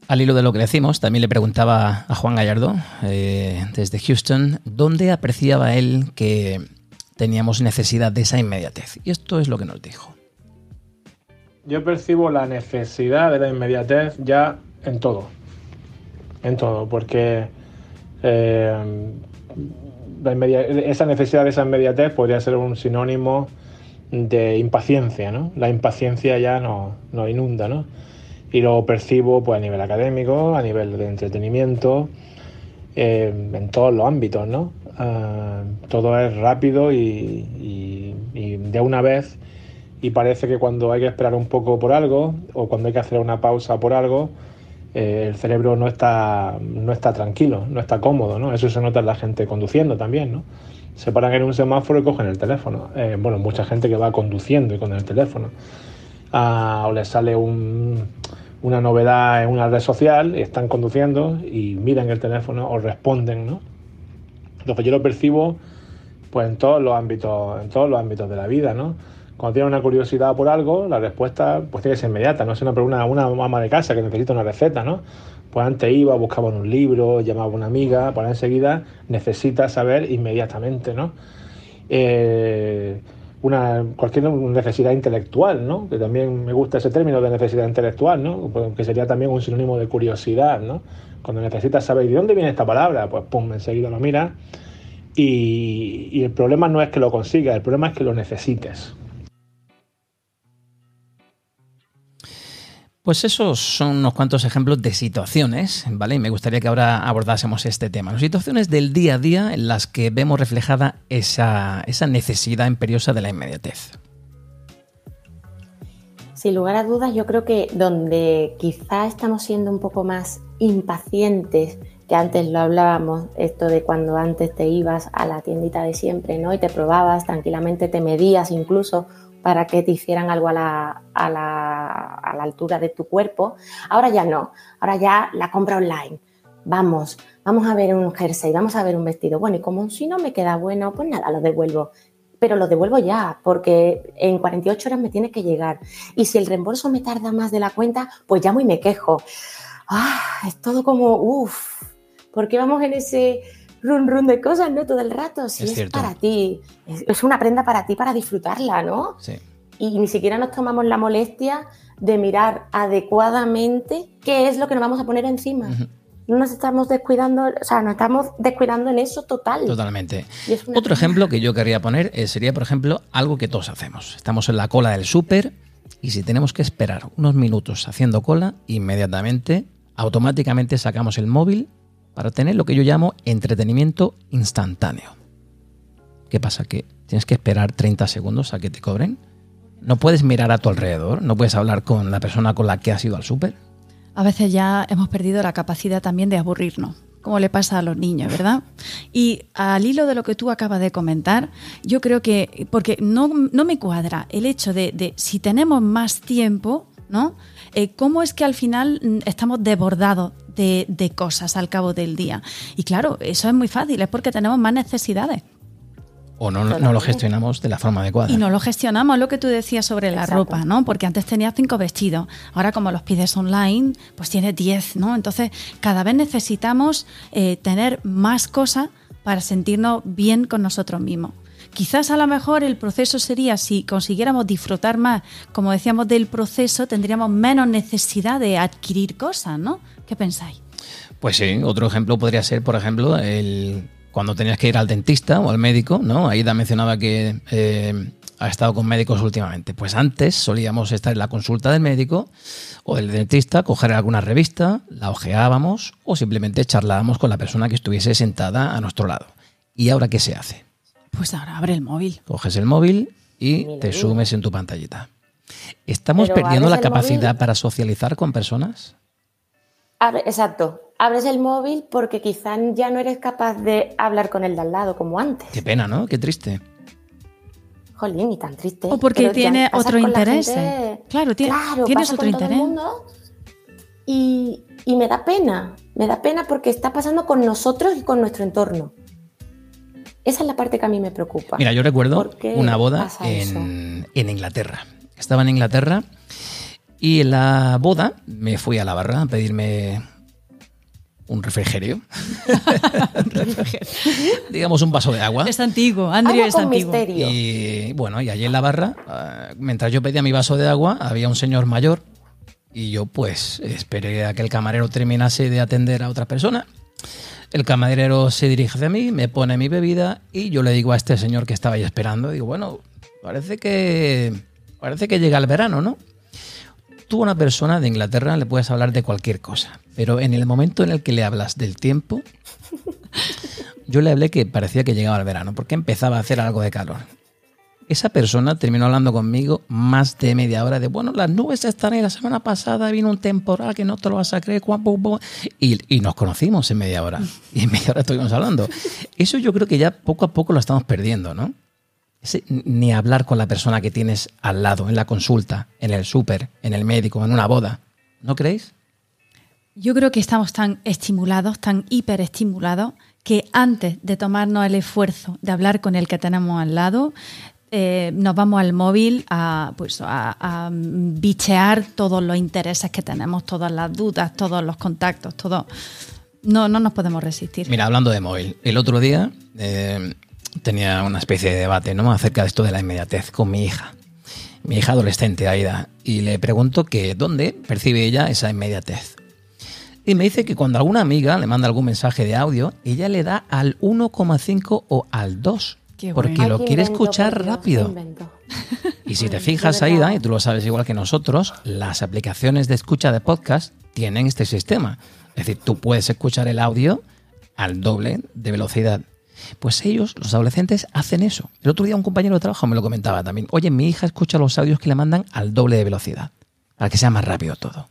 Al hilo de lo que decimos, también le preguntaba a Juan Gallardo, eh, desde Houston, dónde apreciaba él que teníamos necesidad de esa inmediatez. Y esto es lo que nos dijo. Yo percibo la necesidad de la inmediatez ya en todo, en todo, porque eh, esa necesidad de esa inmediatez podría ser un sinónimo de impaciencia, ¿no? La impaciencia ya nos no inunda, ¿no? Y lo percibo pues, a nivel académico, a nivel de entretenimiento, eh, en todos los ámbitos, ¿no? Ah, todo es rápido y, y, de una vez y parece que cuando hay que esperar un poco por algo o cuando hay que hacer una pausa por algo, eh, el cerebro no está, no está tranquilo, no está cómodo, ¿no? Eso se nota en la gente conduciendo también, ¿no? Se paran en un semáforo y cogen el teléfono. Eh, bueno, mucha gente que va conduciendo y con el teléfono. Ah, o les sale una novedad en una red social están conduciendo y miran el teléfono o responden, ¿no? Entonces yo lo percibo pues en todos los ámbitos, en todos los ámbitos de la vida, ¿no? Cuando tienes una curiosidad por algo, la respuesta pues tiene que ser inmediata, no es una, una, una ama de casa que necesita una receta, ¿no? Pues antes iba, buscaba un libro, llamaba a una amiga, pues enseguida necesita saber inmediatamente, ¿no? Eh, una, cualquier necesidad intelectual, ¿no? Que también me gusta ese término de necesidad intelectual, ¿no? Pues, que sería también un sinónimo de curiosidad, ¿no? Cuando necesitas saber de dónde viene esta palabra, pues pum, enseguida lo miras. Y, y el problema no es que lo consigas, el problema es que lo necesites. Pues esos son unos cuantos ejemplos de situaciones, ¿vale? Y me gustaría que ahora abordásemos este tema. Las situaciones del día a día en las que vemos reflejada esa, esa necesidad imperiosa de la inmediatez. Sin lugar a dudas, yo creo que donde quizá estamos siendo un poco más impacientes, que antes lo hablábamos, esto de cuando antes te ibas a la tiendita de siempre, ¿no? Y te probabas, tranquilamente te medías incluso para que te hicieran algo a la, a, la, a la, altura de tu cuerpo. Ahora ya no, ahora ya la compra online. Vamos, vamos a ver un jersey, vamos a ver un vestido. Bueno, y como si no me queda bueno, pues nada, lo devuelvo. Pero lo devuelvo ya, porque en 48 horas me tiene que llegar. Y si el reembolso me tarda más de la cuenta, pues llamo y me quejo. Ah, es todo como, uff, ¿por qué vamos en ese run run de cosas, ¿no? Todo el rato. Si es, para ti, es, una prenda para ti para disfrutarla, ¿no? Sí. Y ni siquiera nos tomamos la molestia de mirar adecuadamente qué es lo que nos vamos a poner encima. No nos estamos descuidando, o sea, nos estamos descuidando en eso total. Totalmente. Otro ejemplo que yo querría poner eh, sería, por ejemplo, algo que todos hacemos. Estamos en la cola del súper y si tenemos que esperar unos minutos haciendo cola, inmediatamente, automáticamente sacamos el móvil para tener lo que yo llamo entretenimiento instantáneo. ¿Qué pasa? Que tienes que esperar 30 segundos a que te cobren. No puedes mirar a tu alrededor, no puedes hablar con la persona con la que has ido al súper. A veces ya hemos perdido la capacidad también de aburrirnos, como le pasa a los niños, ¿verdad? Y al hilo de lo que tú acabas de comentar, yo creo que, porque no, me cuadra el hecho de, de si tenemos más tiempo, ¿no? Eh, ¿Cómo es que al final mm, estamos desbordados de, cosas al cabo del día? Y claro, eso es muy fácil, es porque tenemos más necesidades. O no, no, lo gestionamos de la forma adecuada. Y no lo gestionamos, lo que tú decías sobre la ropa, ¿no? Porque antes tenías cinco vestidos, ahora como los pides online, pues tienes diez, ¿no? Entonces, cada vez necesitamos eh, tener más cosas para sentirnos bien con nosotros mismos. Quizás a lo mejor el proceso sería, si consiguiéramos disfrutar más, como decíamos, del proceso, tendríamos menos necesidad de adquirir cosas, ¿no? ¿Qué pensáis? Pues sí, otro ejemplo podría ser, por ejemplo, el cuando tenías que ir al dentista o al médico, ¿no? Aida mencionaba que eh, ha estado con médicos últimamente. Pues antes solíamos estar en la consulta del médico o del dentista, coger alguna revista, la ojeábamos o simplemente charlábamos con la persona que estuviese sentada a nuestro lado. ¿Y ahora qué se hace? Pues ahora abre el móvil. Coges el móvil y te sumes en tu pantallita. ¿Estamos perdiendo la capacidad para socializar con personas? exacto. Abres el móvil porque quizás ya no eres capaz de hablar con el de al lado como antes. Qué pena, ¿no? Qué triste. Jolín, y tan triste. O porque tiene otro interés. Claro, tiene, tienes otro interés. y, y me da pena. Me da pena porque está pasando con nosotros y con nuestro entorno. Esa es la parte que a mí me preocupa. Mira, yo recuerdo una boda en, Inglaterra. Estaba en Inglaterra y en la boda me fui a la barra a pedirme un refrigerio. *laughs* Digamos un vaso de agua. Es antiguo, Andrea es antiguo. Y bueno, y allí en la barra, eh, mientras yo pedía mi vaso de agua, había un señor mayor y yo pues esperé a que el camarero terminase de atender a otra persona el camarero se dirige hacia mí, me pone mi bebida y yo le digo a este señor que estaba ahí esperando, digo, bueno, parece que parece que llega el verano, ¿no? Tú a una persona de Inglaterra le puedes hablar de cualquier cosa, pero en el momento en el que le hablas del tiempo, *laughs* yo le hablé que parecía que llegaba el verano, porque empezaba a hacer algo de calor esa persona terminó hablando conmigo más de media hora de, bueno, las nubes están ahí, la semana pasada vino un temporal que no te lo vas a creer, y, y nos conocimos en media hora, y en media hora estuvimos hablando. Eso yo creo que ya poco a poco lo estamos perdiendo, ¿no? ni hablar con la persona que tienes al lado, en la consulta, en el súper, en el médico, en una boda. ¿No creéis? Yo creo que estamos tan estimulados, tan hiperestimulados, que antes de tomarnos el esfuerzo de hablar con el que tenemos al lado, eh, nos vamos al móvil a, pues, a, bichear todos los intereses que tenemos, todas las dudas, todos los contactos, todo. No, no nos podemos resistir. Mira, hablando de móvil, el otro día eh, tenía una especie de debate ¿no? acerca de esto de la inmediatez con mi hija, mi hija adolescente, Aida, y le pregunto que dónde percibe ella esa inmediatez. Y me dice que cuando alguna amiga le manda algún mensaje de audio, ella le da al 1,5 o al 2. Qué Porque bueno. lo quiere escuchar Dios, rápido. *laughs* Y si te fijas. Aida, y tú lo sabes igual que nosotros, las aplicaciones de escucha de podcast tienen este sistema. Es decir, tú puedes escuchar el audio al doble de velocidad. Pues ellos, los adolescentes, hacen eso. El otro día un compañero de trabajo me lo comentaba también. Oye, mi hija escucha los audios que le mandan al doble de velocidad, para que sea más rápido todo.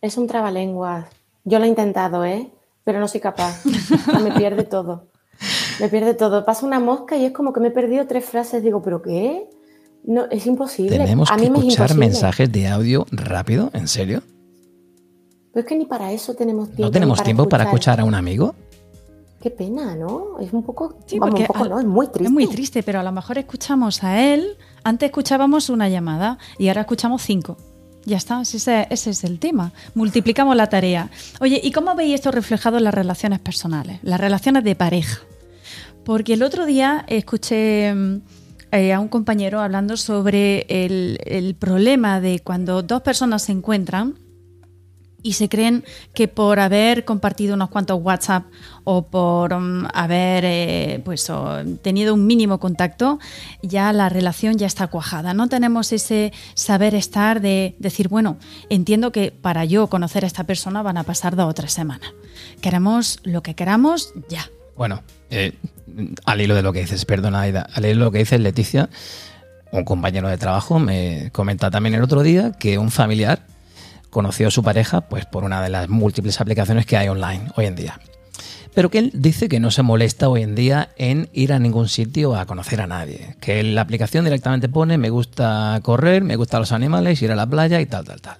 Es un trabalenguas. Yo lo he intentado, ¿eh? Pero no soy capaz. *laughs* Me pierde todo. Me pierde todo. Pasa una mosca y es como que me he perdido tres frases. Digo, ¿pero qué? No, es imposible. ¿Tenemos a que me escuchar mensajes de audio rápido? ¿En serio? Pero es que ni para eso tenemos tiempo. ¿No tenemos tiempo para escuchar a un amigo? Qué pena, ¿no? Es un poco. Sí, vamos, porque un poco, al- no, es muy triste. Es muy triste, pero a lo mejor escuchamos a él. Antes escuchábamos una llamada y ahora escuchamos cinco. Ya está, ese, ese es el tema. Multiplicamos la tarea. Oye, ¿y cómo veis esto reflejado en las relaciones personales? Las relaciones de pareja. Porque el otro día escuché mm, eh, a un compañero hablando sobre el, el problema de cuando dos personas se encuentran y se creen que por haber compartido unos cuantos WhatsApp o por mm, haber eh, pues, tenido un mínimo contacto, ya la relación ya está cuajada. No tenemos ese saber estar de decir, bueno, entiendo que para yo conocer a esta persona van a pasar dos o tres semanas. Queremos lo que queramos ya. Bueno, eh, al hilo de lo que dices, perdona, Aida, al hilo de lo que dices, Leticia, un compañero de trabajo me comenta también el otro día que un familiar conoció a su pareja pues por una de las múltiples aplicaciones que hay online hoy en día. Pero que él dice que no se molesta hoy en día en ir a ningún sitio a conocer a nadie. Que la aplicación directamente pone me gusta correr, me gustan los animales, ir a la playa y tal, tal, tal.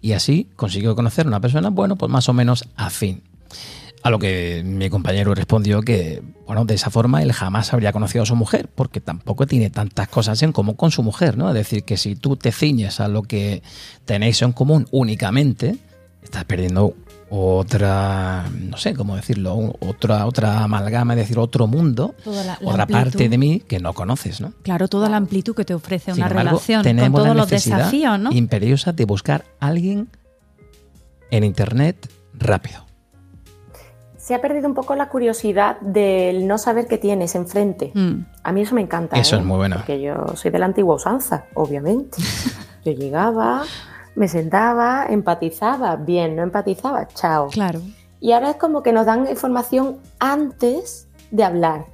Y así consiguió conocer a una persona, bueno, pues más o menos afín. A lo que mi compañero respondió que, bueno, de esa forma él jamás habría conocido a su mujer, porque tampoco tiene tantas cosas en común con su mujer, ¿no? Es decir, que si tú te ciñes a lo que tenéis en común únicamente, estás perdiendo otra, no sé cómo decirlo, otra, otra amalgama, es decir, otro mundo, Toda la- la otra amplitud. parte de mí que no conoces, ¿no? Claro, toda la amplitud que te ofrece Sin una embargo, relación con tenemos todos la los desafíos, ¿no? imperiosa de buscar a alguien en internet rápido. Se ha perdido un poco la curiosidad del no saber qué tienes enfrente. Mm. A mí eso me encanta. Eso ¿eh? es muy bueno. Porque yo soy de la antigua usanza, obviamente. *laughs* yo llegaba, me sentaba, empatizaba. Bien, no empatizaba, chao. Claro. Y ahora es como que nos dan información antes de hablar.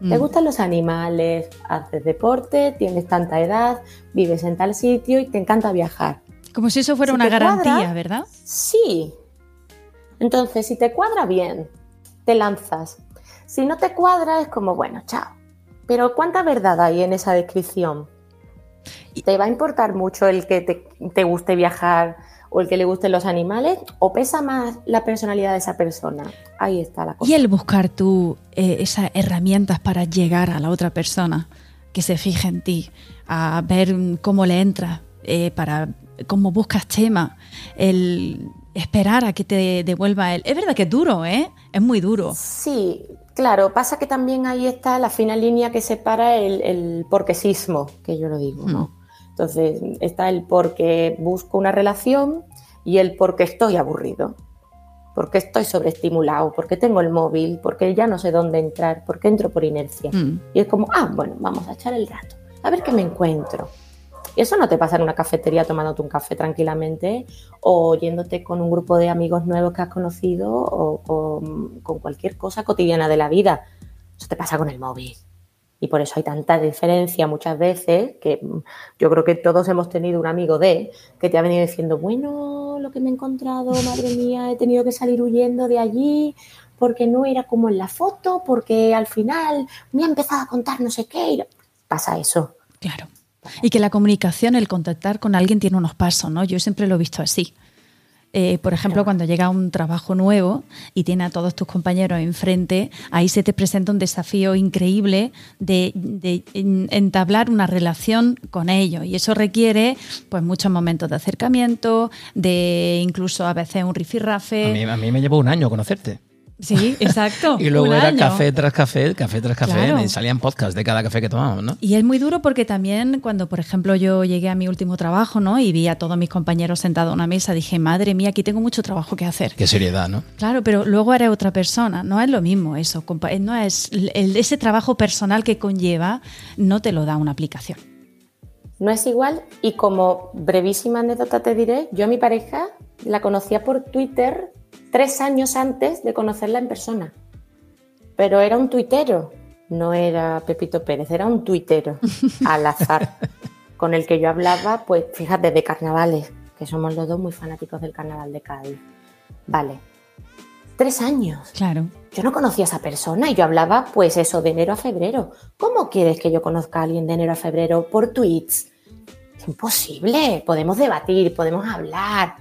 ¿Te Mm. gustan los animales? ¿Haces deporte? ¿Tienes tanta edad? ¿Vives en tal sitio? Y te encanta viajar. Como si eso fuera Si una garantía, cuadra, ¿verdad? Sí. Entonces, si te cuadra bien, te lanzas. Si no te cuadra, es como, bueno, chao. Pero ¿cuánta verdad hay en esa descripción? ¿Te va a importar mucho el que te, te guste viajar o el que le gusten los animales? ¿O pesa más la personalidad de esa persona? Ahí está la cosa. Y el buscar tú eh, esas herramientas para llegar a la otra persona, que se fije en ti, a ver cómo le entras, eh, para cómo buscas tema, el esperar a que te devuelva él. Es verdad que es duro, ¿eh? Es muy duro. Sí, claro, pasa que también ahí está la fina línea que separa el, el porquesismo, que yo lo digo, ¿no? Entonces está el porque busco una relación y el porque estoy aburrido, porque estoy sobreestimulado, porque tengo el móvil, porque ya no sé dónde entrar, porque entro por inercia. Mm. Y es como, ah, bueno, vamos a echar el rato, a ver qué me encuentro. Eso no te pasa en una cafetería tomándote un café tranquilamente o yéndote con un grupo de amigos nuevos que has conocido o con, con cualquier cosa cotidiana de la vida. Eso te pasa con el móvil. Y por eso hay tanta diferencia muchas veces que mm, yo creo que todos hemos tenido un amigo de que te ha venido diciendo, bueno, lo que me he encontrado, madre mía, he tenido que salir huyendo de allí porque no era como en la foto, porque al final me ha empezado a contar no sé qué. y Pasa eso. Claro. Y que la comunicación, el contactar con alguien tiene unos pasos, ¿no? Yo siempre lo he visto así. Eh, por ejemplo, cuando llega un trabajo nuevo y tiene a todos tus compañeros enfrente, ahí se te presenta un desafío increíble de, de entablar una relación con ellos. Y eso requiere pues muchos momentos de acercamiento, de incluso a veces un rifirrafe. A mí, a mí me llevó un año conocerte. Sí, exacto. *laughs* y luego un era año. café tras café, café tras café, Claro. y salían podcasts de cada café que tomábamos, ¿no? Y es muy duro porque también cuando, por ejemplo, yo llegué a mi último trabajo, ¿no? Y vi a todos mis compañeros sentados a una mesa, dije, madre mía, aquí tengo mucho trabajo que hacer. Qué seriedad, ¿no? Claro, pero luego eres otra persona. No es lo mismo eso. compa- eh, No es el- ese trabajo personal que conlleva, no te lo da una aplicación. No es igual y como brevísima anécdota te diré, yo a mi pareja la conocía por Twitter tres años antes de conocerla en persona. Pero era un tuitero, no era Pepito Pérez, era un tuitero *laughs* al azar, con el que yo hablaba, pues fíjate, de carnavales, que somos los dos muy fanáticos del carnaval de Cádiz. Vale, tres años. Claro. Yo no conocía a esa persona y yo hablaba, pues eso, de enero a febrero. ¿Cómo quieres que yo conozca a alguien de enero a febrero por tweets? Es imposible. Podemos debatir, podemos hablar.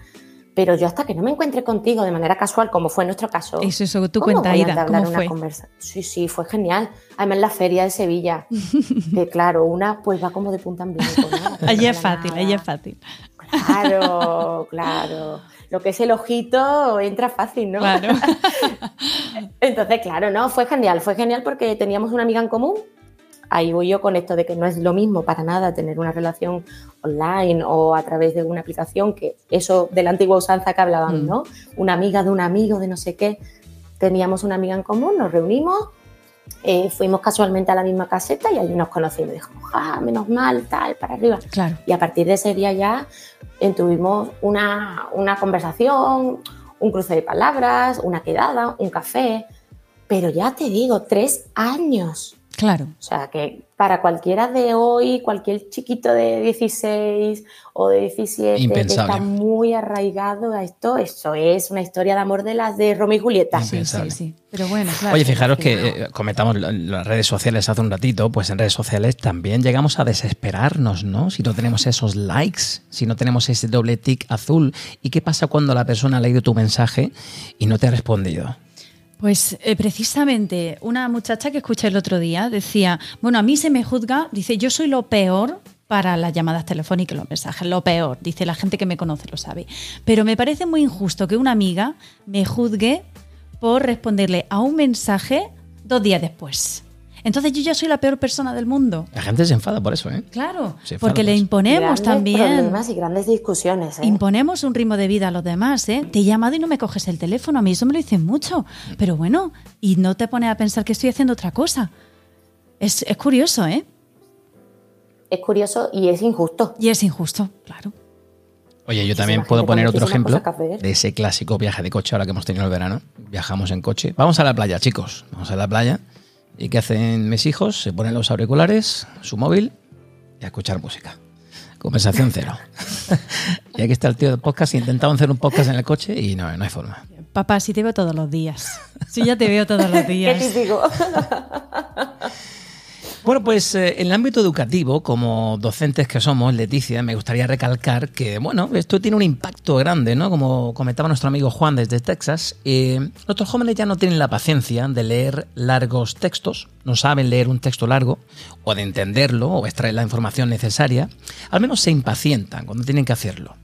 Pero yo hasta que no me encuentre contigo de manera casual, como fue nuestro caso. Eso, eso, ¿cómo cuenta, voy Ida, ¿cómo fue? conversa- Sí, sí, fue genial. Además, en la feria de Sevilla. *laughs* que claro, una pues va como de punta en blanco. ¿no? Allí es fácil, allí es fácil. Claro, claro. Lo que es el ojito entra fácil, ¿no? Claro. *laughs* Entonces, claro, no, fue genial, fue genial porque teníamos una amiga en común. Ahí voy yo con esto de que no es lo mismo para nada tener una relación online o a través de una aplicación, que eso de la antigua usanza que hablábamos, Mm. ¿no? Una amiga de un amigo, de no sé qué. Teníamos una amiga en común, nos reunimos, eh, fuimos casualmente a la misma caseta y allí nos conocimos. Y dijimos, ah, menos mal, tal, para arriba. Claro. Y a partir de ese día ya eh, tuvimos una, una conversación, un cruce de palabras, una quedada, un café. Pero ya te digo, tres años. Claro. O sea que para cualquiera de hoy, cualquier chiquito de 16 o de 17 Impensable. que está muy arraigado a esto, eso es una historia de amor de las de Romeo y Julieta. Sí, sí, sí. Pero bueno, claro. Oye, fijaros que eh, comentamos las redes sociales hace un ratito, pues en redes sociales también llegamos a desesperarnos, ¿no? Si no tenemos esos likes, si no tenemos ese doble tic azul. ¿Y qué pasa cuando la persona ha leído tu mensaje y no te ha respondido? Pues eh, precisamente una muchacha que escuché el otro día decía, bueno, a mí se me juzga, dice, yo soy lo peor para las llamadas telefónicas los mensajes, lo peor, dice la gente que me conoce lo sabe. Pero me parece muy injusto que una amiga me juzgue por responderle a un mensaje dos días después. Entonces yo ya soy la peor persona del mundo. La gente se enfada por eso, ¿eh? Claro, porque por le imponemos Grandes también. problemas y grandes discusiones. ¿eh? Imponemos un ritmo de vida a los demás, ¿eh? Te he llamado y no me coges el teléfono, a mí eso me lo dicen mucho. Pero bueno, y no te pones a pensar que estoy haciendo otra cosa. Es, es curioso, ¿eh? es curioso y es injusto. Y es injusto, claro. Oye, yo también puedo poner otro ejemplo de ese clásico viaje de coche ahora que hemos tenido el verano. Viajamos en coche. Vamos a la playa, chicos. Vamos a la playa. ¿Y qué hacen mis hijos? Se ponen los auriculares, su móvil y a escuchar música. Conversación cero. *laughs* y aquí está el tío del podcast. Intentamos hacer un podcast en el coche y no, no hay forma. Papá, si te veo todos los días. Si ya te veo todos los *laughs* Qué días. típico. *laughs* Bueno, pues eh, en el ámbito educativo, como docentes que somos, Leticia, me gustaría recalcar que, bueno, esto tiene un impacto grande, ¿no? Como comentaba nuestro amigo Juan desde Texas, eh, nuestros jóvenes ya no tienen la paciencia de leer largos textos, no saben leer un texto largo, o de entenderlo, o extraer la información necesaria, al menos se impacientan cuando tienen que hacerlo.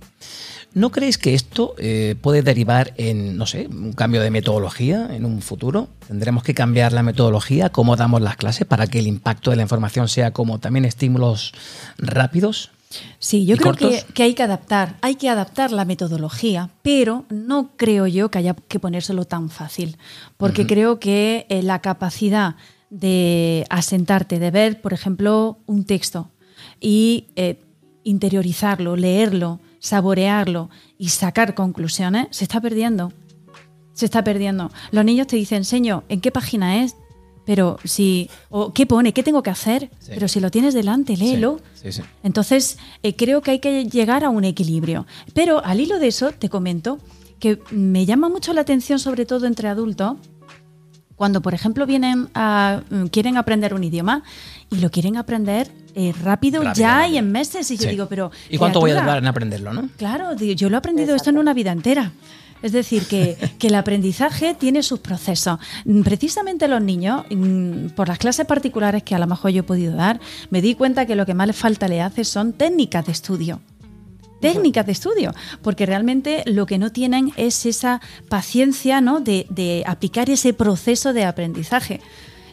¿No creéis que esto eh, puede derivar en, no sé, un cambio de metodología en un futuro? ¿Tendremos que cambiar la metodología, cómo damos las clases, para que el impacto de la información sea como también estímulos rápidos? Sí, yo ¿Y creo que hay que adaptar, hay que adaptar la metodología, pero no creo yo que haya que ponérselo tan fácil, porque creo que eh, la capacidad de asentarte, de ver, por ejemplo, un texto y eh, interiorizarlo, leerlo, saborearlo y sacar conclusiones, se está perdiendo. Se está perdiendo. Los niños te dicen, señor, ¿en qué página es? Pero si, o ¿qué pone? ¿Qué tengo que hacer? Sí. Pero si lo tienes delante, léelo. Sí, sí. Entonces, eh, creo que hay que llegar a un equilibrio. Pero al hilo de eso, te comento que me llama mucho la atención, sobre todo entre adultos, Cuando, por ejemplo, vienen a, mm, quieren aprender un idioma y lo quieren aprender eh, rápido, Rápido, ya rápido. y en meses. Y yo digo, pero. ¿Y cuánto voy a tardar en aprenderlo, no? Claro, yo lo he aprendido esto en una vida entera. Es decir, que, *laughs* que el aprendizaje tiene sus procesos. Mm, Precisamente los niños, mm, por las clases particulares que a lo mejor yo he podido dar, me di cuenta que lo que más les falta le hace son técnicas de estudio. Técnicas de estudio, porque realmente lo que no tienen es esa paciencia ¿no? de, de aplicar ese proceso de aprendizaje.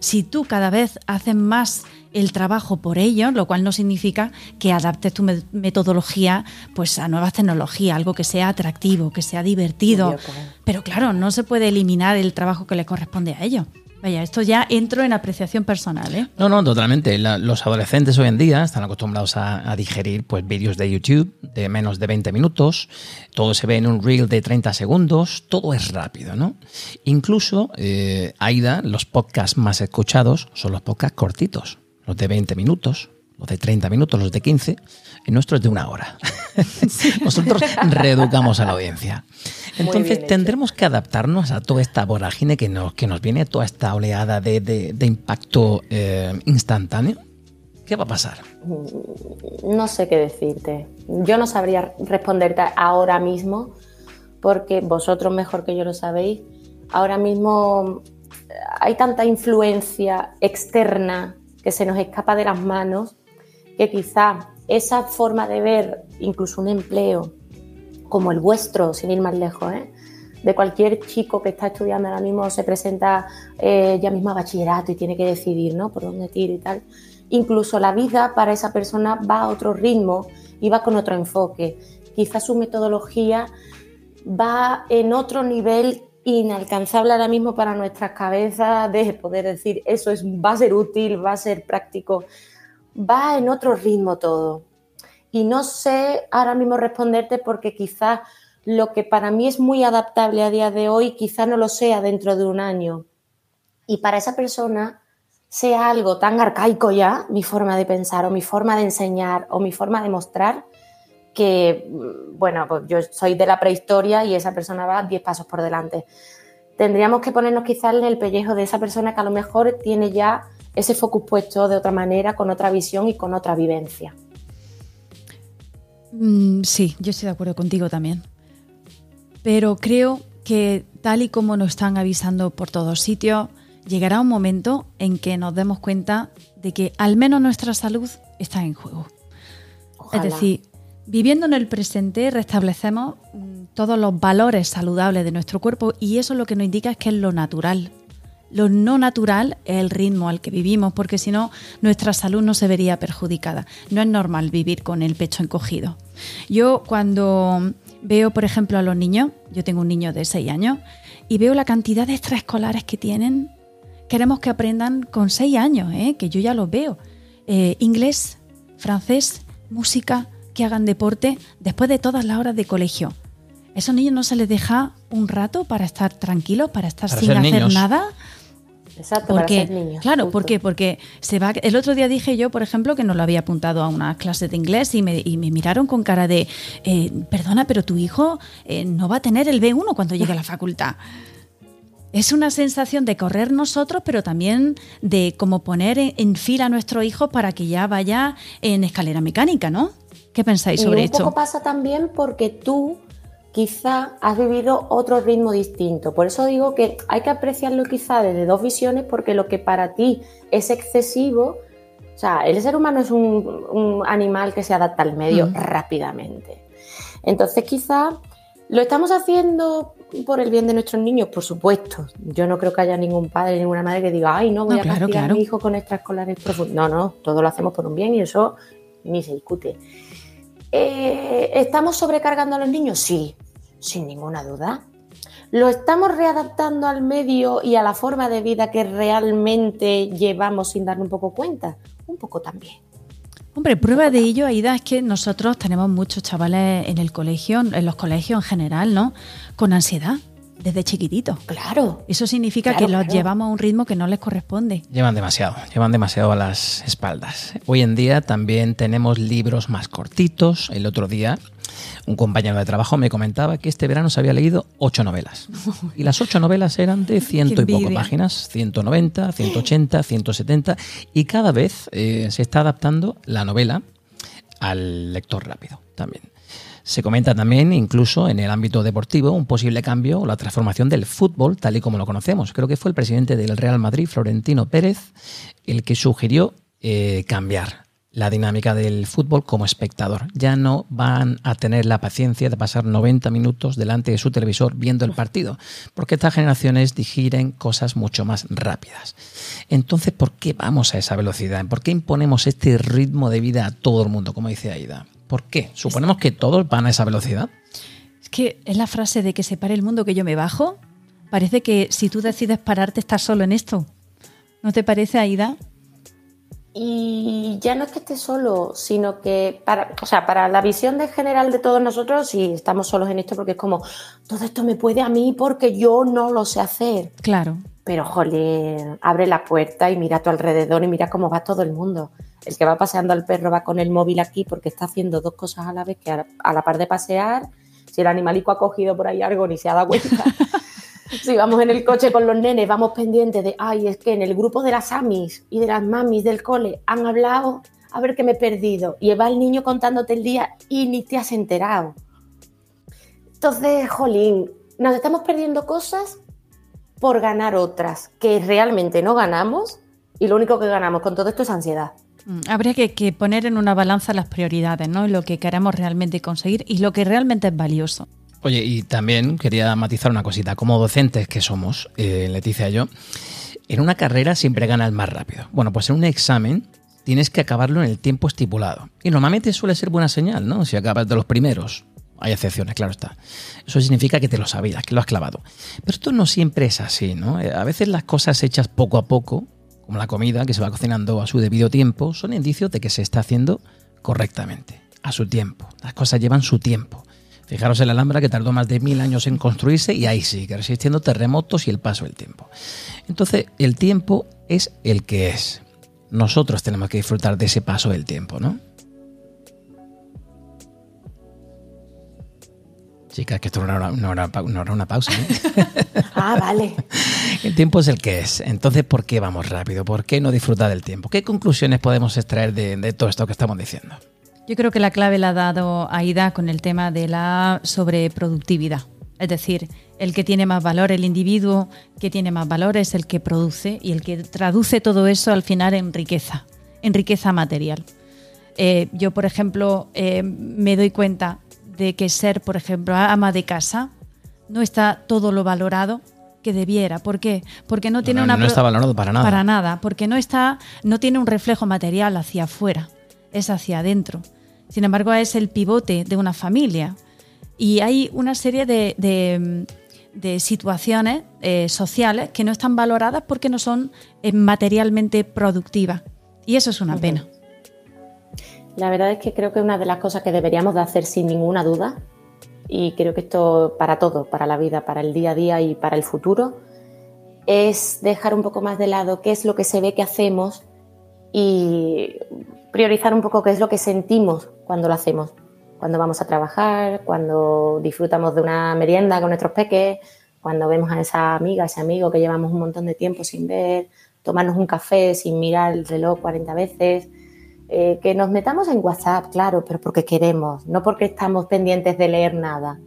Si tú cada vez haces más el trabajo por ellos, lo cual no significa que adaptes tu me- metodología pues, a nuevas tecnologías, algo que sea atractivo, que sea divertido. Pero claro, no se puede eliminar el trabajo que le corresponde a ellos. Vaya, esto ya entro en apreciación personal, ¿eh? No, no, totalmente. La- los adolescentes hoy en día están acostumbrados a, a digerir pues, vídeos de YouTube de menos de 20 minutos. Todo se ve en un reel de 30 segundos. Todo es rápido, ¿no? Incluso, eh, Aida, los podcasts más escuchados son los podcasts cortitos. Los de 20 minutos, los de 30 minutos, los de 15. El nuestro es de una hora. *laughs* *laughs* Nosotros reeducamos a la audiencia. Entonces hecho. tendremos que adaptarnos a toda esta vorágine que nos, que nos viene, toda esta oleada de, de- de impacto eh, instantáneo. ¿Qué va a pasar? No sé qué decirte. Yo no sabría responderte ahora mismo, porque vosotros mejor que yo lo sabéis. Ahora mismo eh, hay tanta influencia externa que se nos escapa de las manos que quizá esa forma de ver incluso un empleo como el vuestro, sin ir más lejos, ¿eh? de cualquier chico que está estudiando ahora mismo, se presenta eh, ya mismo a bachillerato y tiene que decidir ¿no? por dónde tira y tal. Incluso la vida para esa persona va a otro ritmo y va con otro enfoque. Quizás su metodología va en otro nivel inalcanzable ahora mismo para nuestras cabezas de poder decir eso es, va a ser útil, va a ser práctico, va en otro ritmo todo. Y no sé ahora mismo responderte porque quizás lo que para mí es muy adaptable a día de hoy, quizás no lo sea dentro de un año. Y para esa persona sea algo tan arcaico ya, mi forma de pensar o mi forma de enseñar o mi forma de mostrar, que, bueno, pues yo soy de la prehistoria y esa persona va 10 pasos por delante. Tendríamos que ponernos quizás en el pellejo de esa persona que a lo mejor tiene ya ese focus puesto de otra manera, con otra visión y con otra vivencia. Mm, sí, yo estoy de acuerdo contigo también. Pero creo que tal y como nos están avisando por todos sitios, llegará un momento en que nos demos cuenta de que al menos nuestra salud está en juego. Ojalá. Es decir, viviendo en el presente restablecemos mm, todos los valores saludables de nuestro cuerpo y eso lo que nos indica es que es lo natural. Lo no natural es el ritmo al que vivimos, porque si no, nuestra salud no se vería perjudicada. No es normal vivir con el pecho encogido. Yo cuando veo, por ejemplo, a los niños, yo tengo un niño de 6 años, y veo la cantidad de extraescolares que tienen, queremos que aprendan con 6 años, ¿eh? que yo ya los veo. Eh, inglés, francés, música, que hagan deporte después de todas las horas de colegio. ¿A esos niños no se les deja un rato para estar tranquilos, para estar Para sin hacer niños. nada? Exacto, para Porque, ser niños. claro, justo. ¿por qué? Porque se va. El otro día dije yo, por ejemplo, que no lo había apuntado a unas clases de inglés y me, y me miraron con cara de, eh, perdona, pero tu hijo eh, no va a tener el B1 cuando llegue a la facultad. Es una sensación de correr nosotros, pero también de como poner en, en fila a nuestro hijo para que ya vaya en escalera mecánica, ¿no? ¿Qué pensáis sobre y un esto? poco pasa también porque tú quizá has vivido otro ritmo distinto. Por eso digo que hay que apreciarlo quizá desde dos visiones porque lo que para ti es excesivo, o sea, el ser humano es un, un animal que se adapta al medio Mm. rápidamente. Entonces quizá lo estamos haciendo por el bien de nuestros niños, por supuesto. Yo no creo que haya ningún padre, ninguna madre que diga, ay, no voy No, a claro, castigar claro. a mi hijo con extraescolares profundos. No, no, todo lo hacemos por un bien y eso ni se discute. Eh, ¿Estamos sobrecargando a los niños? Sí, sin ninguna duda. ¿Lo estamos readaptando al medio y a la forma de vida que realmente llevamos sin darnos un poco cuenta? Un poco también. Hombre, prueba de ello, Aida, es que nosotros tenemos muchos chavales en el colegio, en los colegios en general, ¿no? Con ansiedad, desde chiquititos. Claro. Eso significa Claro, que los claro. llevamos a un ritmo que no les corresponde. Llevan demasiado, llevan demasiado a las espaldas. Hoy en día también tenemos libros más cortitos. El otro día Un compañero de trabajo me comentaba que este verano se había leído ocho novelas. Y las ocho novelas eran de ciento y poco páginas, 190, 180, 170. Y cada vez eh, se está adaptando la novela al lector rápido también. Se comenta también, incluso en el ámbito deportivo, un posible cambio o la transformación del fútbol tal y como lo conocemos. Creo que fue el presidente del Real Madrid, Florentino Pérez, el que sugirió eh, cambiar la dinámica del fútbol como espectador. Ya no van a tener la paciencia de pasar 90 minutos delante de su televisor viendo el partido, porque estas generaciones digieren cosas mucho más rápidas. Entonces, ¿por qué vamos a esa velocidad? ¿Por qué imponemos este ritmo de vida a todo el mundo, como dice Aida? ¿Por qué? ¿Suponemos que todos van a esa velocidad? Es que es la frase de que se pare el mundo que yo me bajo. Parece que si tú decides pararte estás solo en esto. ¿No te parece, Aida? Y ya no es que esté solo, sino que para, o sea, para la visión de general de todos nosotros, sí estamos solos en esto porque es como, todo esto me puede a mí porque yo no lo sé hacer. Claro. Pero, jolín, abre la puerta y mira a tu alrededor y mira cómo va todo el mundo. El que va paseando al perro va con el móvil aquí porque está haciendo dos cosas a la vez, que a, la par de pasear, si el animalico ha cogido por ahí algo ni se ha dado cuenta. *laughs* si vamos en el coche con los nenes, vamos pendientes de, ay, es que en el grupo de las amis y de las mamis del cole han hablado, a ver qué me he perdido. Y va el niño contándote el día y ni te has enterado. Entonces, jolín, nos estamos perdiendo cosas por ganar otras que realmente no ganamos y lo único que ganamos con todo esto es ansiedad. Mm, habría que, poner en una balanza las prioridades, ¿no? Lo que queremos realmente conseguir y lo que realmente es valioso. Oye, y también quería matizar una cosita. Como docentes que somos, eh, Leticia y yo, en una carrera siempre gana el más rápido. Bueno, pues en un examen tienes que acabarlo en el tiempo estipulado. Y normalmente suele ser buena señal, ¿no? Si acabas de los primeros. Hay excepciones, claro está. Eso significa que te lo sabías, que lo has clavado. Pero esto no siempre es así, ¿no? Eh, a veces las cosas hechas poco a poco como la comida que se va cocinando a su debido tiempo, son indicios de que se está haciendo correctamente, a su tiempo. Las cosas llevan su tiempo. Fijaros en la Alhambra que tardó más de mil años en construirse y ahí sigue resistiendo terremotos y el paso del tiempo. Entonces, el tiempo es el que es. Nosotros tenemos que disfrutar de ese paso del tiempo, ¿no? Chicas, que esto no era, una pausa. ¿eh? *laughs* ah, vale. El tiempo es el que es. Entonces, ¿por qué vamos rápido? ¿Por qué no disfrutar del tiempo? ¿Qué conclusiones podemos extraer de, todo esto que estamos diciendo? Yo creo que la clave la ha dado Aida con el tema de la sobreproductividad. Es decir, el que tiene más valor, el individuo que tiene más valor es el que produce y el que traduce todo eso al final en riqueza, en riqueza material. Eh, yo, por ejemplo, eh, me doy cuenta de que ser, por ejemplo, ama de casa no está todo lo valorado que debiera. ¿Por qué? Porque no tiene una no está valorado para nada. Para nada, porque no está no tiene un reflejo material hacia afuera, es hacia adentro. Sin embargo, es el pivote de una familia. Y hay una serie de, de, situaciones eh, sociales que no están valoradas porque no son eh, materialmente productivas. Y eso es una pena. La verdad es que creo que una de las cosas que deberíamos de hacer sin ninguna duda, y creo que esto para todo, para la vida, para el día a día y para el futuro, es dejar un poco más de lado qué es lo que se ve que hacemos y priorizar un poco qué es lo que sentimos cuando lo hacemos. Cuando vamos a trabajar, cuando disfrutamos de una merienda con nuestros peques, cuando vemos a esa amiga, ese amigo que llevamos un montón de tiempo sin ver, tomarnos un café sin mirar el reloj 40 veces, eh, que nos metamos en WhatsApp, claro, pero porque queremos, no porque estamos pendientes de leer nada.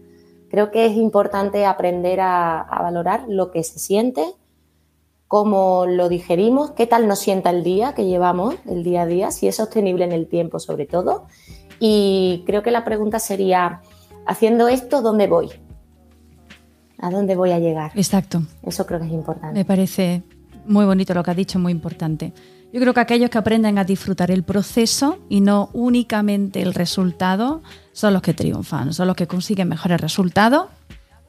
Creo que es importante aprender a, valorar lo que se siente, cómo lo digerimos, qué tal nos sienta el día que llevamos, el día a día, si es sostenible en el tiempo sobre todo. Y creo que la pregunta sería, haciendo esto, ¿dónde voy? ¿A dónde voy a llegar? Exacto. Eso creo que es importante. Me parece muy bonito lo que has dicho, muy importante. Yo creo que aquellos que aprenden a disfrutar el proceso y no únicamente el resultado son los que triunfan, son los que consiguen mejores resultados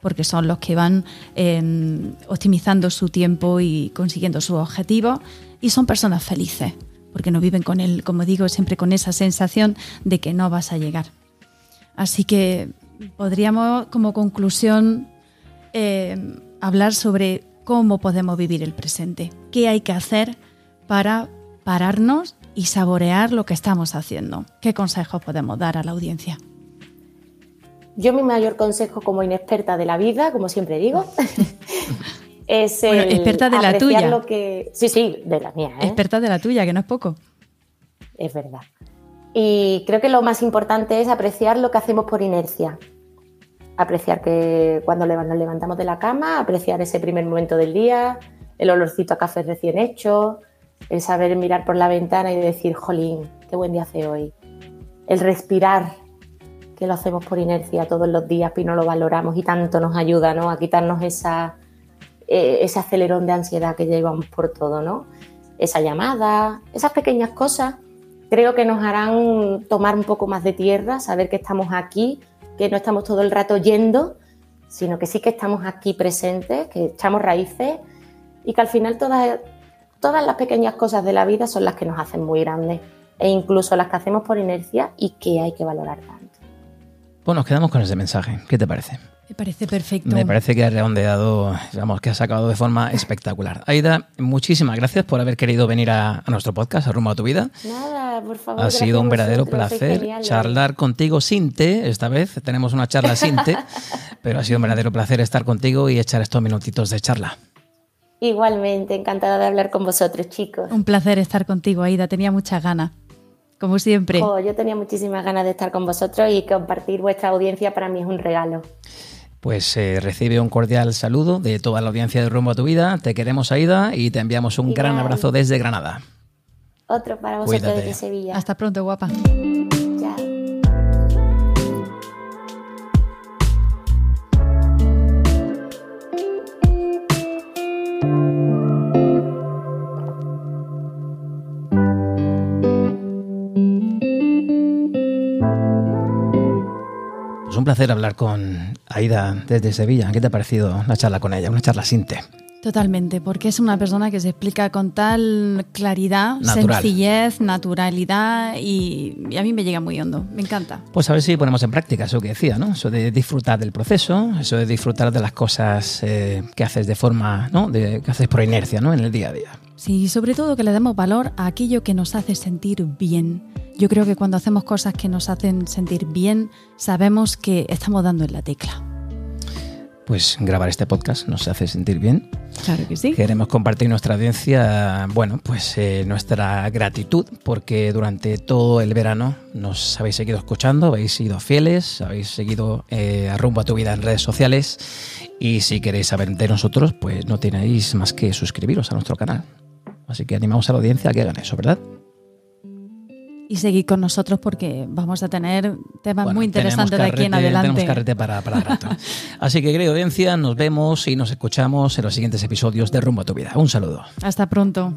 porque son los que van em, optimizando su tiempo y consiguiendo sus objetivos y son personas felices porque no viven con él, como digo, siempre con esa sensación de que no vas a llegar. Así que podríamos como conclusión em, hablar sobre cómo podemos vivir el presente, qué hay que hacer para pararnos y saborear lo que estamos haciendo. ¿Qué consejos podemos dar a la audiencia? Yo mi mayor consejo como inexperta de la vida, como siempre digo, *laughs* es el experta de la tuya. Lo que... Sí, sí, de la mía. ¿eh? Experta de la tuya, que no es poco. Es verdad. Y creo que lo más importante es apreciar lo que hacemos por inercia. Apreciar que cuando nos levantamos de la cama, apreciar ese primer momento del día, el olorcito a café recién hecho, el saber mirar por la ventana y decir, jolín, qué buen día hace hoy. El respirar, que lo hacemos por inercia todos los días y no lo valoramos y tanto nos ayuda ¿no? a quitarnos esa, eh, ese acelerón de ansiedad que llevamos por todo, ¿no? Esa llamada, esas pequeñas cosas creo que nos harán tomar un poco más de tierra, saber que estamos aquí, que no estamos todo el rato yendo, sino que sí que estamos aquí presentes, que echamos raíces y que al final todas, todas las pequeñas cosas de la vida son las que nos hacen muy grandes e incluso las que hacemos por inercia y que hay que valorar tanto. Pues nos quedamos con ese mensaje. ¿Qué te parece? Me parece perfecto. Me parece que ha redondeado, vamos, que ha sacado de forma espectacular. Aida, muchísimas gracias por haber querido venir a, nuestro podcast, a Rumbo a tu Vida. Nada, por favor. Ha sido un verdadero placer charlar contigo sin té. Esta vez tenemos una charla sin té, *laughs* pero ha sido un verdadero placer estar contigo y echar estos minutitos de charla. Igualmente, encantada de hablar con vosotros, chicos. Un placer estar contigo, Aida. Tenía muchas ganas como siempre. Oh, yo tenía muchísimas ganas de estar con vosotros y compartir vuestra audiencia para mí es un regalo. Pues eh, recibe un cordial saludo de toda la audiencia de Rumbo a tu Vida. Te queremos, Aida, y te enviamos un gran abrazo desde Granada. Otro para vosotros desde Sevilla. Hasta pronto, guapa. Un placer hablar con Aida desde Sevilla. ¿Qué te ha parecido la charla con ella? Una charla sinte. Totalmente, porque es una persona que se explica con tal claridad, sencillez, naturalidad y, a mí me llega muy hondo, me encanta. Pues a ver si ponemos en práctica eso que decía, ¿no? Eso de disfrutar del proceso, eso de disfrutar de las cosas eh, que haces de forma, ¿no? De, que haces por inercia, ¿no? En el día a día. Sí, sobre todo que le demos valor a aquello que nos hace sentir bien yo creo que cuando hacemos cosas que nos hacen sentir bien, sabemos que estamos dando en la tecla. Pues grabar este podcast nos hace sentir bien. Claro que sí. Queremos compartir nuestra audiencia, bueno, pues eh, nuestra gratitud, porque durante todo el verano nos habéis seguido escuchando, habéis sido fieles, habéis seguido eh, a rumbo a tu vida en redes sociales. Y si queréis saber de nosotros, pues no tenéis más que suscribiros a nuestro canal. Así que animamos a la audiencia a que hagan eso, ¿verdad? Y seguir con nosotros porque vamos a tener temas muy interesantes de aquí en adelante. Tenemos carrete para, para rato. *laughs* Así que, querida audiencia, nos vemos y nos escuchamos en los siguientes episodios de Rumbo a tu Vida. Un saludo. Hasta pronto.